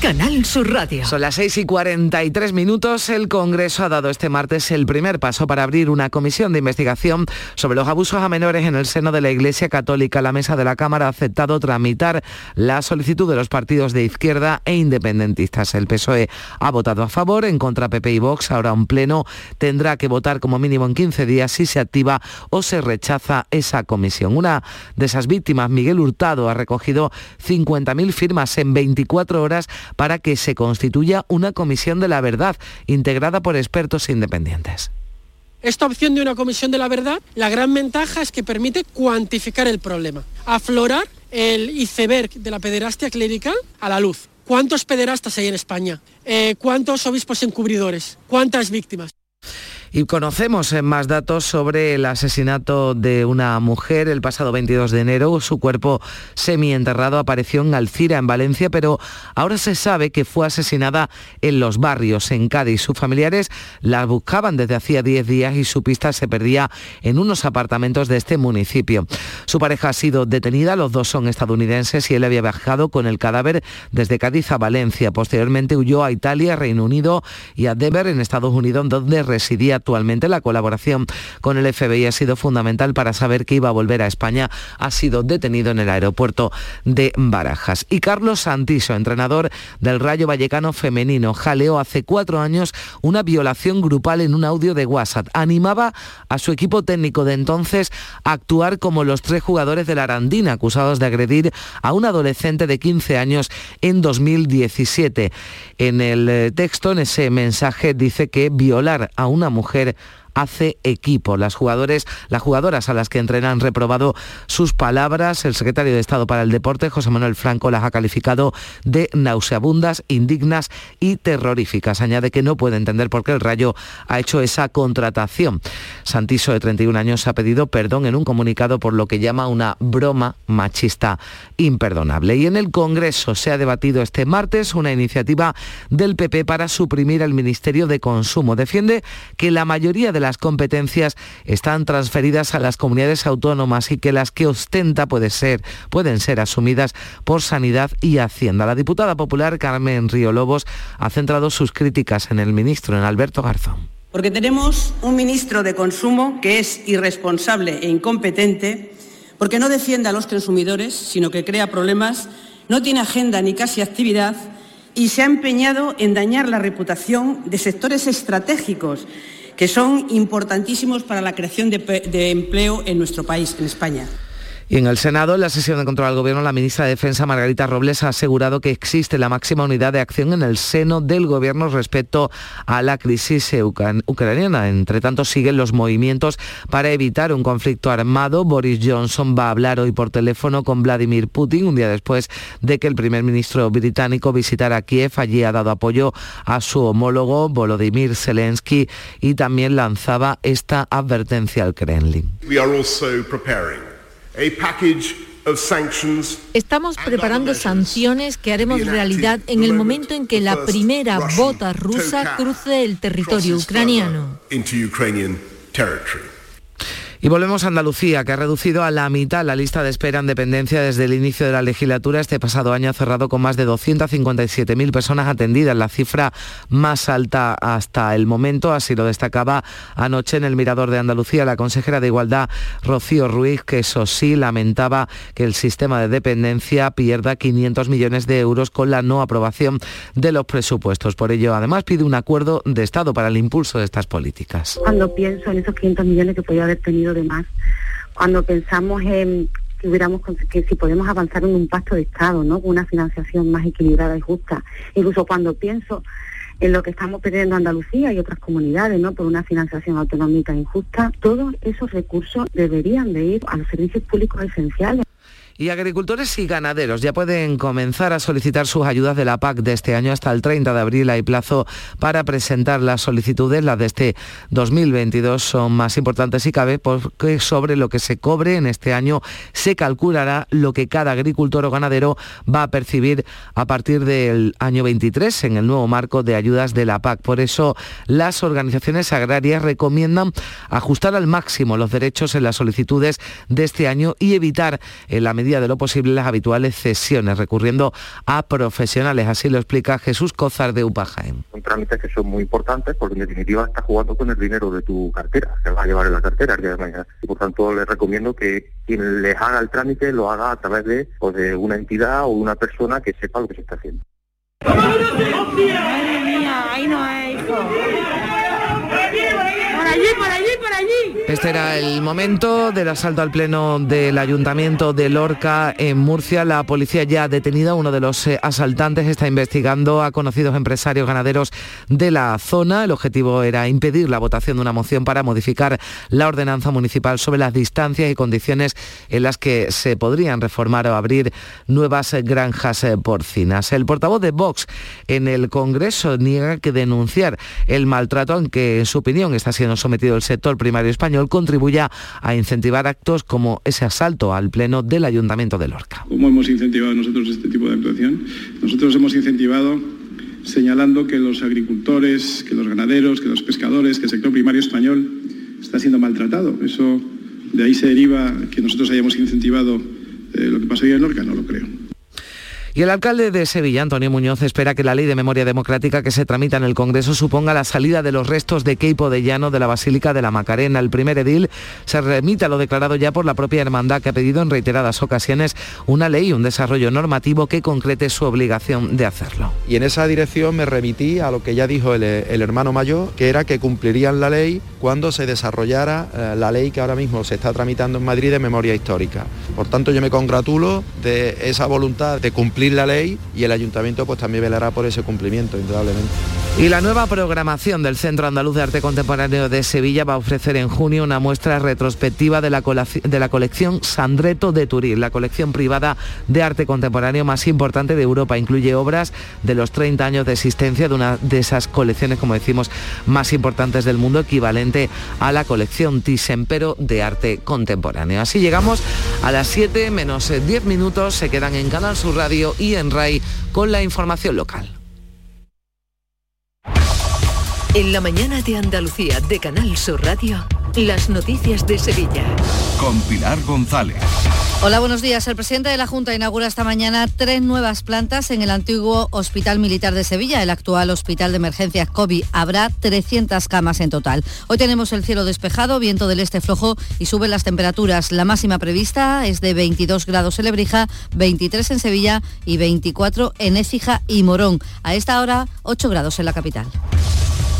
Canal Sur Radio. Son las 6 y 43 minutos. El Congreso ha dado este martes el primer paso para abrir una comisión de investigación sobre los abusos a menores en el seno de la Iglesia Católica. La mesa de la Cámara ha aceptado tramitar la solicitud de los partidos de izquierda e independentistas. El PSOE ha votado a favor, en contra PP y Vox. Ahora un pleno tendrá que votar como mínimo en 15 días si se activa o se rechaza esa comisión. Una de esas víctimas, Miguel Hurtado, ha recogido 50.000 firmas en 24 horas para que se constituya una comisión de la verdad integrada por expertos independientes. Esta opción de una comisión de la verdad, la gran ventaja es que permite cuantificar el problema, aflorar el iceberg de la pederastia clerical a la luz. ¿Cuántos pederastas hay en España? Eh, ¿Cuántos obispos encubridores? ¿Cuántas víctimas? Y conocemos eh, más datos sobre el asesinato de una mujer el pasado 22 de enero. Su cuerpo semienterrado apareció en Alcira, en Valencia, pero ahora se sabe que fue asesinada en los barrios, en Cádiz. Sus familiares la buscaban desde hacía 10 días y su pista se perdía en unos apartamentos de este municipio. Su pareja ha sido detenida, los dos son estadounidenses y él había viajado con el cadáver desde Cádiz a Valencia. Posteriormente huyó a Italia, Reino Unido y a Denver, en Estados Unidos, donde residía actualmente. La colaboración con el FBI ha sido fundamental para saber que iba a volver a España. Ha sido detenido en el aeropuerto de Barajas. Y Carlos Santiso, entrenador del Rayo Vallecano femenino, jaleó hace cuatro años una violación grupal en un audio de WhatsApp. Animaba a su equipo técnico de entonces a actuar como los tres jugadores de la Arandina acusados de agredir a un adolescente de 15 años en 2017. En el eh, texto, en ese mensaje, dice que violar a una mujer mujer hace equipo. Las, jugadores, las jugadoras a las que entrenan han reprobado sus palabras. El secretario de Estado para el Deporte, José Manuel Franco, las ha calificado de nauseabundas, indignas y terroríficas. Añade que no puede entender por qué el Rayo ha hecho esa contratación. Santiso, de 31 años, ha pedido perdón en un comunicado por lo que llama una broma machista imperdonable. Y en el Congreso se ha debatido este martes una iniciativa del PP para suprimir el Ministerio de Consumo. Defiende que la mayoría de las competencias están transferidas a las comunidades autónomas y que las que ostenta puede ser, pueden ser asumidas por Sanidad y Hacienda. La diputada popular Carmen Río Lobos ha centrado sus críticas en el ministro, en Alberto Garzón. Porque tenemos un ministro de Consumo que es irresponsable e incompetente, porque no defiende a los consumidores, sino que crea problemas, no tiene agenda ni casi actividad y se ha empeñado en dañar la reputación de sectores estratégicos que son importantísimos para la creación de, empleo en nuestro país, en España. Y en el Senado, en la sesión de control al Gobierno, la ministra de Defensa, Margarita Robles, ha asegurado que existe la máxima unidad de acción en el seno del Gobierno respecto a la crisis ucraniana. Entre tanto, siguen los movimientos para evitar un conflicto armado. Boris Johnson va a hablar hoy por teléfono con Vladimir Putin, un día después de que el primer ministro británico visitara Kiev. Allí ha dado apoyo a su homólogo, Volodymyr Zelensky, y también lanzaba esta advertencia al Kremlin. Estamos preparando sanciones que haremos realidad en el momento en que la primera bota rusa cruce el territorio ucraniano. Y volvemos a Andalucía, que ha reducido a la mitad la lista de espera en dependencia desde el inicio de la legislatura. Este pasado año ha cerrado con más de 257.000 personas atendidas, la cifra más alta hasta el momento. Así lo destacaba anoche en el Mirador de Andalucía la consejera de Igualdad, Rocío Ruiz, que eso sí lamentaba que el sistema de dependencia pierda 500 millones de euros con la no aprobación de los presupuestos. Por ello, además, pide un acuerdo de Estado para el impulso de estas políticas. Cuando pienso en esos 500 millones que podía haber tenido de más. Cuando pensamos en que hubiéramos que si podemos avanzar en un pacto de Estado, ¿no? Con una financiación más equilibrada y justa. Incluso cuando pienso en lo que estamos pidiendo Andalucía y otras comunidades, ¿no? Por una financiación autonómica injusta, todos esos recursos deberían de ir a los servicios públicos esenciales. Y agricultores y ganaderos ya pueden comenzar a solicitar sus ayudas de la PAC de este año hasta el 30 de abril. Hay plazo para presentar las solicitudes. Las de este 2022 son más importantes si cabe porque sobre lo que se cobre en este año se calculará lo que cada agricultor o ganadero va a percibir a partir del año 23 en el nuevo marco de ayudas de la PAC. Por eso las organizaciones agrarias recomiendan ajustar al máximo los derechos en las solicitudes de este año y evitar en la medida de lo posible las habituales cesiones, recurriendo a profesionales. Así lo explica Jesús Cozar de Upajaen. Son trámites que son muy importantes porque en definitiva estás jugando con el dinero de tu cartera, se va a llevar en la cartera el día de mañana. Y por tanto les recomiendo que quien les haga el trámite lo haga a través de, pues, de una entidad o una persona que sepa lo que se está haciendo. Madre mía, ahí no hay Por allí, por allí, por Este era el momento del asalto al pleno del ayuntamiento de Lorca en Murcia. La policía ya ha detenido a uno de los eh, asaltantes, está investigando a conocidos empresarios ganaderos de la zona. El objetivo era impedir la votación de una moción para modificar la ordenanza municipal sobre las distancias y condiciones en las que se podrían reformar o abrir nuevas granjas eh, porcinas. El portavoz de Vox en el Congreso niega que denunciar el maltrato, aunque en su opinión está siendo sometido el sector primario español, contribuya a incentivar actos como ese asalto al pleno del Ayuntamiento de Lorca. ¿Cómo hemos incentivado nosotros este tipo de actuación? Nosotros hemos incentivado señalando que los agricultores, que los ganaderos, que los pescadores, que el sector primario español está siendo maltratado. Eso de ahí se deriva que nosotros hayamos incentivado eh, lo que pasó hoy en Lorca, no lo creo. Y el alcalde de Sevilla, Antonio Muñoz, espera que la ley de memoria democrática que se tramita en el Congreso suponga la salida de los restos de Queipo de Llano de la Basílica de la Macarena. El primer edil se remite a lo declarado ya por la propia hermandad que ha pedido en reiteradas ocasiones una ley, un desarrollo normativo que concrete su obligación de hacerlo. Y en esa dirección me remití a lo que ya dijo el, el hermano mayor, que era que cumplirían la ley cuando se desarrollara eh, la ley que ahora mismo se está tramitando en Madrid de memoria histórica. Por tanto, yo me congratulo de esa voluntad de cumplir la ley y el ayuntamiento pues también velará por ese cumplimiento, indudablemente. Y la nueva programación del Centro Andaluz de Arte Contemporáneo de Sevilla va a ofrecer en junio una muestra retrospectiva de la, de la colección Sandreto de Turín, la colección privada de arte contemporáneo más importante de Europa. Incluye obras de los 30 años de existencia de una de esas colecciones, como decimos, más importantes del mundo, equivalente a la colección Thyssen-Pero de arte contemporáneo. Así llegamos a las 7 menos 10 minutos, se quedan en Canal Sur Radio y en RAI con la información local. En la mañana de Andalucía de Canal Sur Radio, las noticias de Sevilla. Con Pilar González. Hola, buenos días. El presidente de la Junta inaugura esta mañana tres nuevas plantas en el antiguo Hospital Militar de Sevilla, el actual Hospital de Emergencias COVID. Habrá 300 camas en total. Hoy tenemos el cielo despejado, viento del este flojo y suben las temperaturas. La máxima prevista es de 22 grados en Lebrija, 23 en Sevilla y 24 en Écija y Morón. A esta hora, 8 grados en la capital.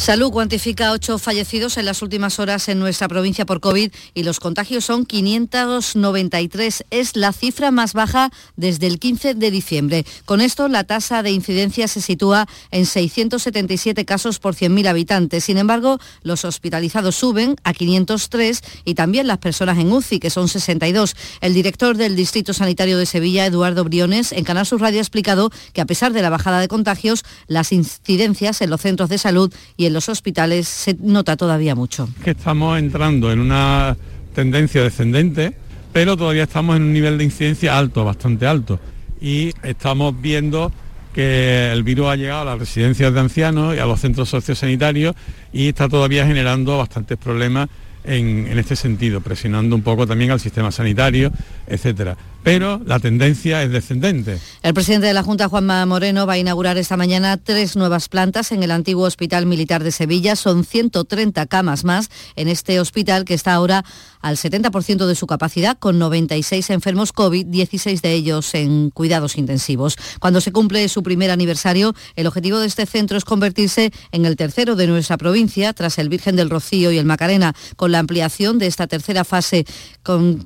Salud cuantifica ocho fallecidos en las últimas horas en nuestra provincia por COVID y los contagios son 593. Es la cifra más baja desde el 15 de diciembre. Con esto, la tasa de incidencia se sitúa en 677 casos por 100.000 habitantes. Sin embargo, los hospitalizados suben a 503 y también las personas en UCI, que son 62. El director del Distrito Sanitario de Sevilla, Eduardo Briones, en Canal Sur Radio ha explicado que a pesar de la bajada de contagios, las incidencias en los centros de salud y en los hospitales se nota todavía mucho. Que estamos entrando en una tendencia descendente, pero todavía estamos en un nivel de incidencia alto, bastante alto. Y estamos viendo que el virus ha llegado a las residencias de ancianos y a los centros sociosanitarios y está todavía generando bastantes problemas en, en, este sentido, presionando un poco también al sistema sanitario, etcétera pero la tendencia es descendente. El presidente de la Junta, Juanma Moreno, va a inaugurar esta mañana tres nuevas plantas en el antiguo Hospital Militar de Sevilla. Son 130 camas más en este hospital que está ahora al 70% de su capacidad, con 96 enfermos COVID, 16 de ellos en cuidados intensivos. Cuando se cumple su primer aniversario, el objetivo de este centro es convertirse en el tercero de nuestra provincia, tras el Virgen del Rocío y el Macarena, con la ampliación de esta tercera fase.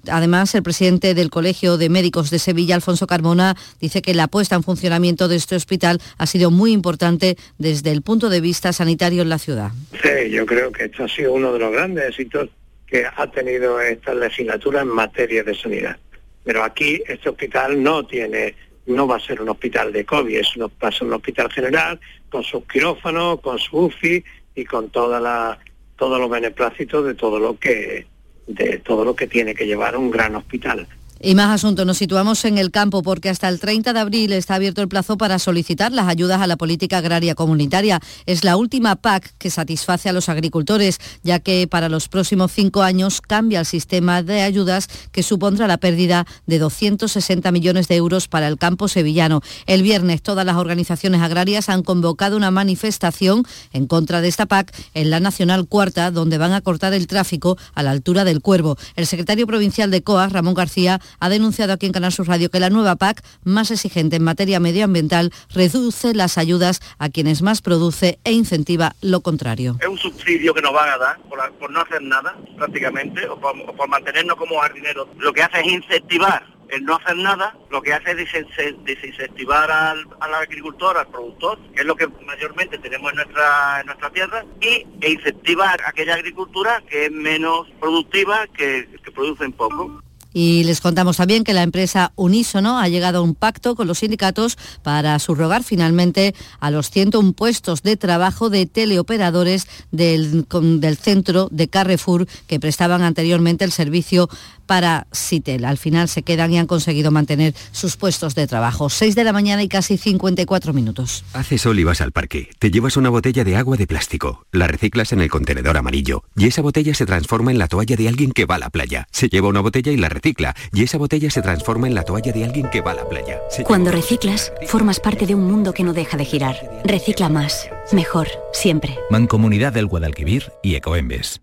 Además, el presidente del Colegio de Médicos de Sevilla, Alfonso Carmona, dice que la puesta en funcionamiento de este hospital ha sido muy importante desde el punto de vista sanitario en la ciudad. Sí, yo creo que esto ha sido uno de los grandes éxitos que ha tenido esta legislatura en materia de sanidad. Pero aquí este hospital no tiene, no va a ser un hospital de COVID, es un, va a ser un hospital general con sus quirófanos, con su UFI y con toda la, todos los beneplácitos de todo lo que de todo lo que tiene que llevar un gran hospital. Y más asuntos, nos situamos en el campo porque hasta el 30 de abril está abierto el plazo para solicitar las ayudas a la política agraria comunitaria. Es la última PAC que satisface a los agricultores, ya que para los próximos cinco años cambia el sistema de ayudas que supondrá la pérdida de 260 millones de euros para el campo sevillano. El viernes todas las organizaciones agrarias han convocado una manifestación en contra de esta PAC en la Nacional Cuarta, donde van a cortar el tráfico a la altura del Cuervo. El secretario provincial de COA, Ramón García, ha denunciado aquí en Canal Sur Radio que la nueva PAC, más exigente en materia medioambiental, reduce las ayudas a quienes más produce e incentiva lo contrario. Es un subsidio que nos van a dar por, no hacer nada prácticamente o por, mantenernos como jardineros. Lo que hace es incentivar el no hacer nada lo que hace es desincentivar al, agricultor, al productor, que es lo que mayormente tenemos en nuestra, en nuestra tierra, y, e incentivar aquella agricultura que es menos productiva, que, que producen poco. Y les contamos también que la empresa Unísono ha llegado a un pacto con los sindicatos para subrogar finalmente a los 101 puestos de trabajo de teleoperadores del, del centro de Carrefour que prestaban anteriormente el servicio para Citel. Al final se quedan y han conseguido mantener sus puestos de trabajo. 6 de la mañana y casi 54 minutos. Hace sol y vas al parque. Te llevas una botella de agua de plástico. La reciclas en el contenedor amarillo. Y esa botella se transforma en la toalla de alguien que va a la playa. Se lleva una botella y la recicla. Y esa botella se transforma en la toalla de alguien que va a la playa. Cuando reciclas, formas parte de un mundo que no deja de girar. Recicla más. Mejor. Siempre. Mancomunidad del Guadalquivir y Ecoembes.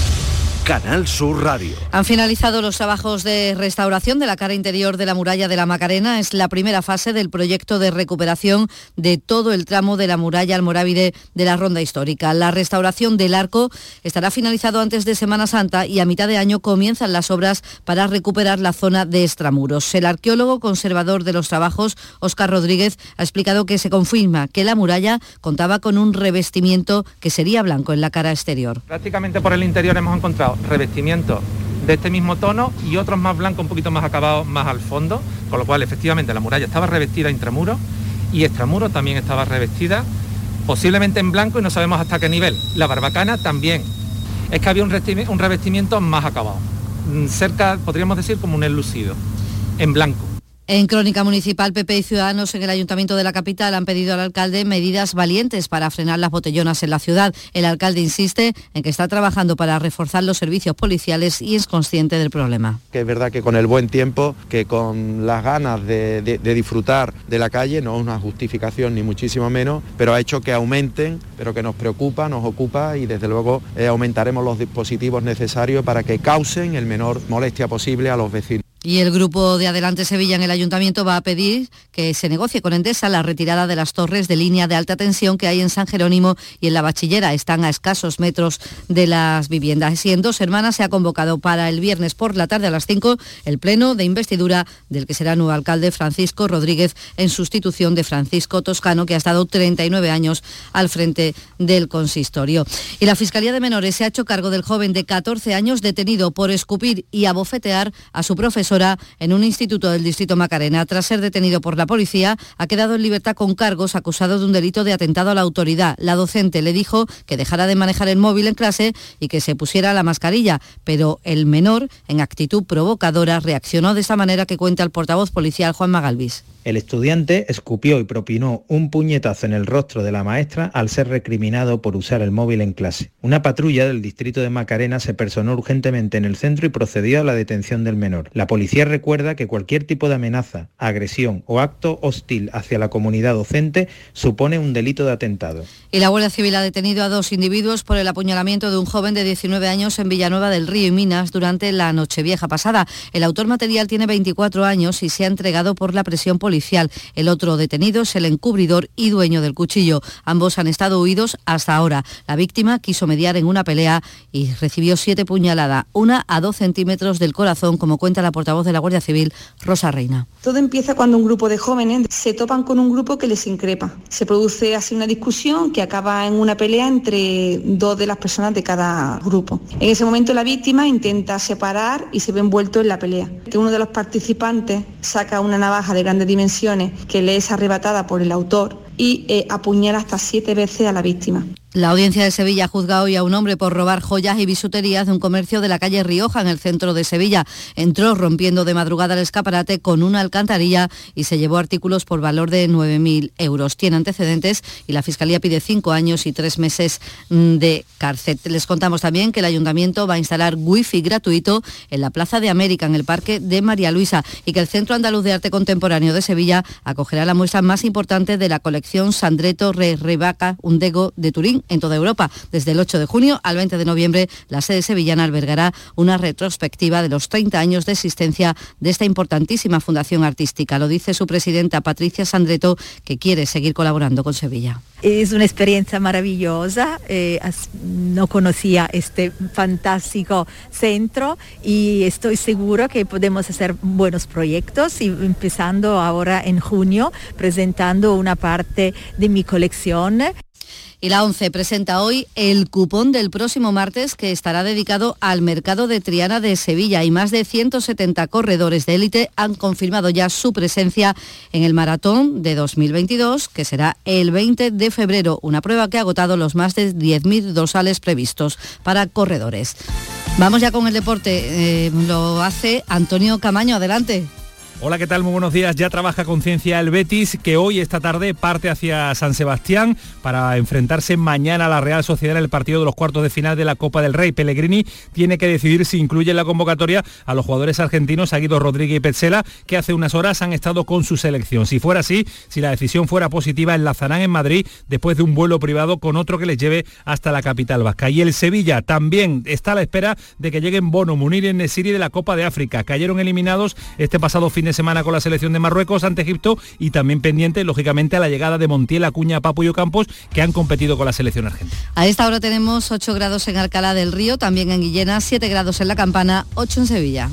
Canal Sur Radio. Han finalizado los trabajos de restauración de la cara interior de la muralla de la Macarena. Es la primera fase del proyecto de recuperación de todo el tramo de la muralla almorávide de la Ronda Histórica. La restauración del arco estará finalizado antes de Semana Santa y a mitad de año comienzan las obras para recuperar la zona de extramuros. El arqueólogo conservador de los trabajos, Óscar Rodríguez, ha explicado que se confirma que la muralla contaba con un revestimiento que sería blanco en la cara exterior. Prácticamente por el interior hemos encontrado revestimiento de este mismo tono y otros más blancos, un poquito más acabados más al fondo, con lo cual efectivamente la muralla estaba revestida intramuro y extramuro también estaba revestida, posiblemente en blanco y no sabemos hasta qué nivel. La barbacana también. Es que había un revestimiento más acabado, mm, cerca, podríamos decir, como un enlucido, en blanco. En Crónica Municipal, PP y Ciudadanos en el Ayuntamiento de la capital han pedido al alcalde medidas valientes para frenar las botellonas en la ciudad. El alcalde insiste en que está trabajando para reforzar los servicios policiales y es consciente del problema. Que es verdad que con el buen tiempo, que con las ganas de, disfrutar de la calle, no es una justificación ni muchísimo menos, pero ha hecho que aumenten, pero que nos preocupa, nos ocupa y desde luego eh, aumentaremos los dispositivos necesarios para que causen el menor molestia posible a los vecinos. Y el grupo de Adelante Sevilla en el ayuntamiento va a pedir que se negocie con Endesa la retirada de las torres de línea de alta tensión que hay en San Jerónimo y en la Bachillera. Están a escasos metros de las viviendas. Y en dos hermanas se ha convocado para el viernes por la tarde a las 5 el pleno de investidura del que será nuevo alcalde Francisco Rodríguez en sustitución de Francisco Toscano, que ha estado 39 años al frente del consistorio. Y la Fiscalía de Menores se ha hecho cargo del joven de 14 años detenido por escupir y abofetear a su profesor en un instituto del distrito Macarena. Tras ser detenido por la policía, ha quedado en libertad con cargos acusado de un delito de atentado a la autoridad. La docente le dijo que dejara de manejar el móvil en clase y que se pusiera la mascarilla, pero el menor, en actitud provocadora, reaccionó de esa manera que cuenta el portavoz policial Juan Magalvis. El estudiante escupió y propinó un puñetazo en el rostro de la maestra al ser recriminado por usar el móvil en clase. Una patrulla del distrito de Macarena se personó urgentemente en el centro y procedió a la detención del menor. La policía recuerda que cualquier tipo de amenaza, agresión o acto hostil hacia la comunidad docente supone un delito de atentado. Y la Guardia Civil ha detenido a dos individuos por el apuñalamiento de un joven de 19 años en Villanueva del Río y Minas durante la Nochevieja pasada. El autor material tiene 24 años y se ha entregado por la presión policial el otro detenido es el encubridor y dueño del cuchillo. Ambos han estado huidos hasta ahora. La víctima quiso mediar en una pelea y recibió siete puñaladas, una a dos centímetros del corazón, como cuenta la portavoz de la Guardia Civil, Rosa Reina. Todo empieza cuando un grupo de jóvenes se topan con un grupo que les increpa. Se produce así una discusión que acaba en una pelea entre dos de las personas de cada grupo. En ese momento la víctima intenta separar y se ve envuelto en la pelea. Que uno de los participantes saca una navaja de grande dimensión que le es arrebatada por el autor y eh, apuñala hasta siete veces a la víctima. La audiencia de Sevilla juzga hoy a un hombre por robar joyas y bisuterías de un comercio de la calle Rioja en el centro de Sevilla. Entró rompiendo de madrugada el escaparate con una alcantarilla y se llevó artículos por valor de 9.000 euros. Tiene antecedentes y la Fiscalía pide cinco años y tres meses mm, de cárcel. Les contamos también que el Ayuntamiento va a instalar wifi gratuito en la Plaza de América, en el Parque de María Luisa, y que el Centro Andaluz de Arte Contemporáneo de Sevilla acogerá la muestra más importante de la colección Sandreto Re Rebaca Undego de Turín en toda Europa. Desde el 8 de junio al 20 de noviembre, la sede sevillana albergará una retrospectiva de los 30 años de existencia de esta importantísima fundación artística. Lo dice su presidenta Patricia Sandreto, que quiere seguir colaborando con Sevilla. Es una experiencia maravillosa, eh, no conocía este fantástico centro y estoy seguro que podemos hacer buenos proyectos empezando ahora en junio presentando una parte de mi colección. Y la ONCE presenta hoy el cupón del próximo martes que estará dedicado al mercado de Triana de Sevilla y más de 170 corredores de élite han confirmado ya su presencia en el maratón de 2022 que será el 20 de febrero, una prueba que ha agotado los más de 10.000 dosales previstos para corredores. Vamos ya con el deporte, eh, lo hace Antonio Camaño, adelante. Hola, ¿qué tal? Muy buenos días. Ya trabaja Conciencia el Betis, que hoy, esta tarde, parte hacia San Sebastián para enfrentarse mañana a la Real Sociedad en el partido de los cuartos de final de la Copa del Rey. Pellegrini tiene que decidir si incluye en la convocatoria a los jugadores argentinos, Aguido Rodríguez y Petzela, que hace unas horas han estado con su selección. Si fuera así, si la decisión fuera positiva, enlazarán en Madrid después de un vuelo privado con otro que les lleve hasta la capital vasca. Y el Sevilla también está a la espera de que lleguen Bono, Munir y Nesiri de la Copa de África. Cayeron eliminados este pasado fin semana con la selección de Marruecos ante Egipto y también pendiente, lógicamente, a la llegada de Montiel, Acuña, Papu y Ocampos, que han competido con la selección argentina. A esta hora tenemos 8 grados en Alcalá del Río, también en Guillena, 7 grados en La Campana, 8 en Sevilla.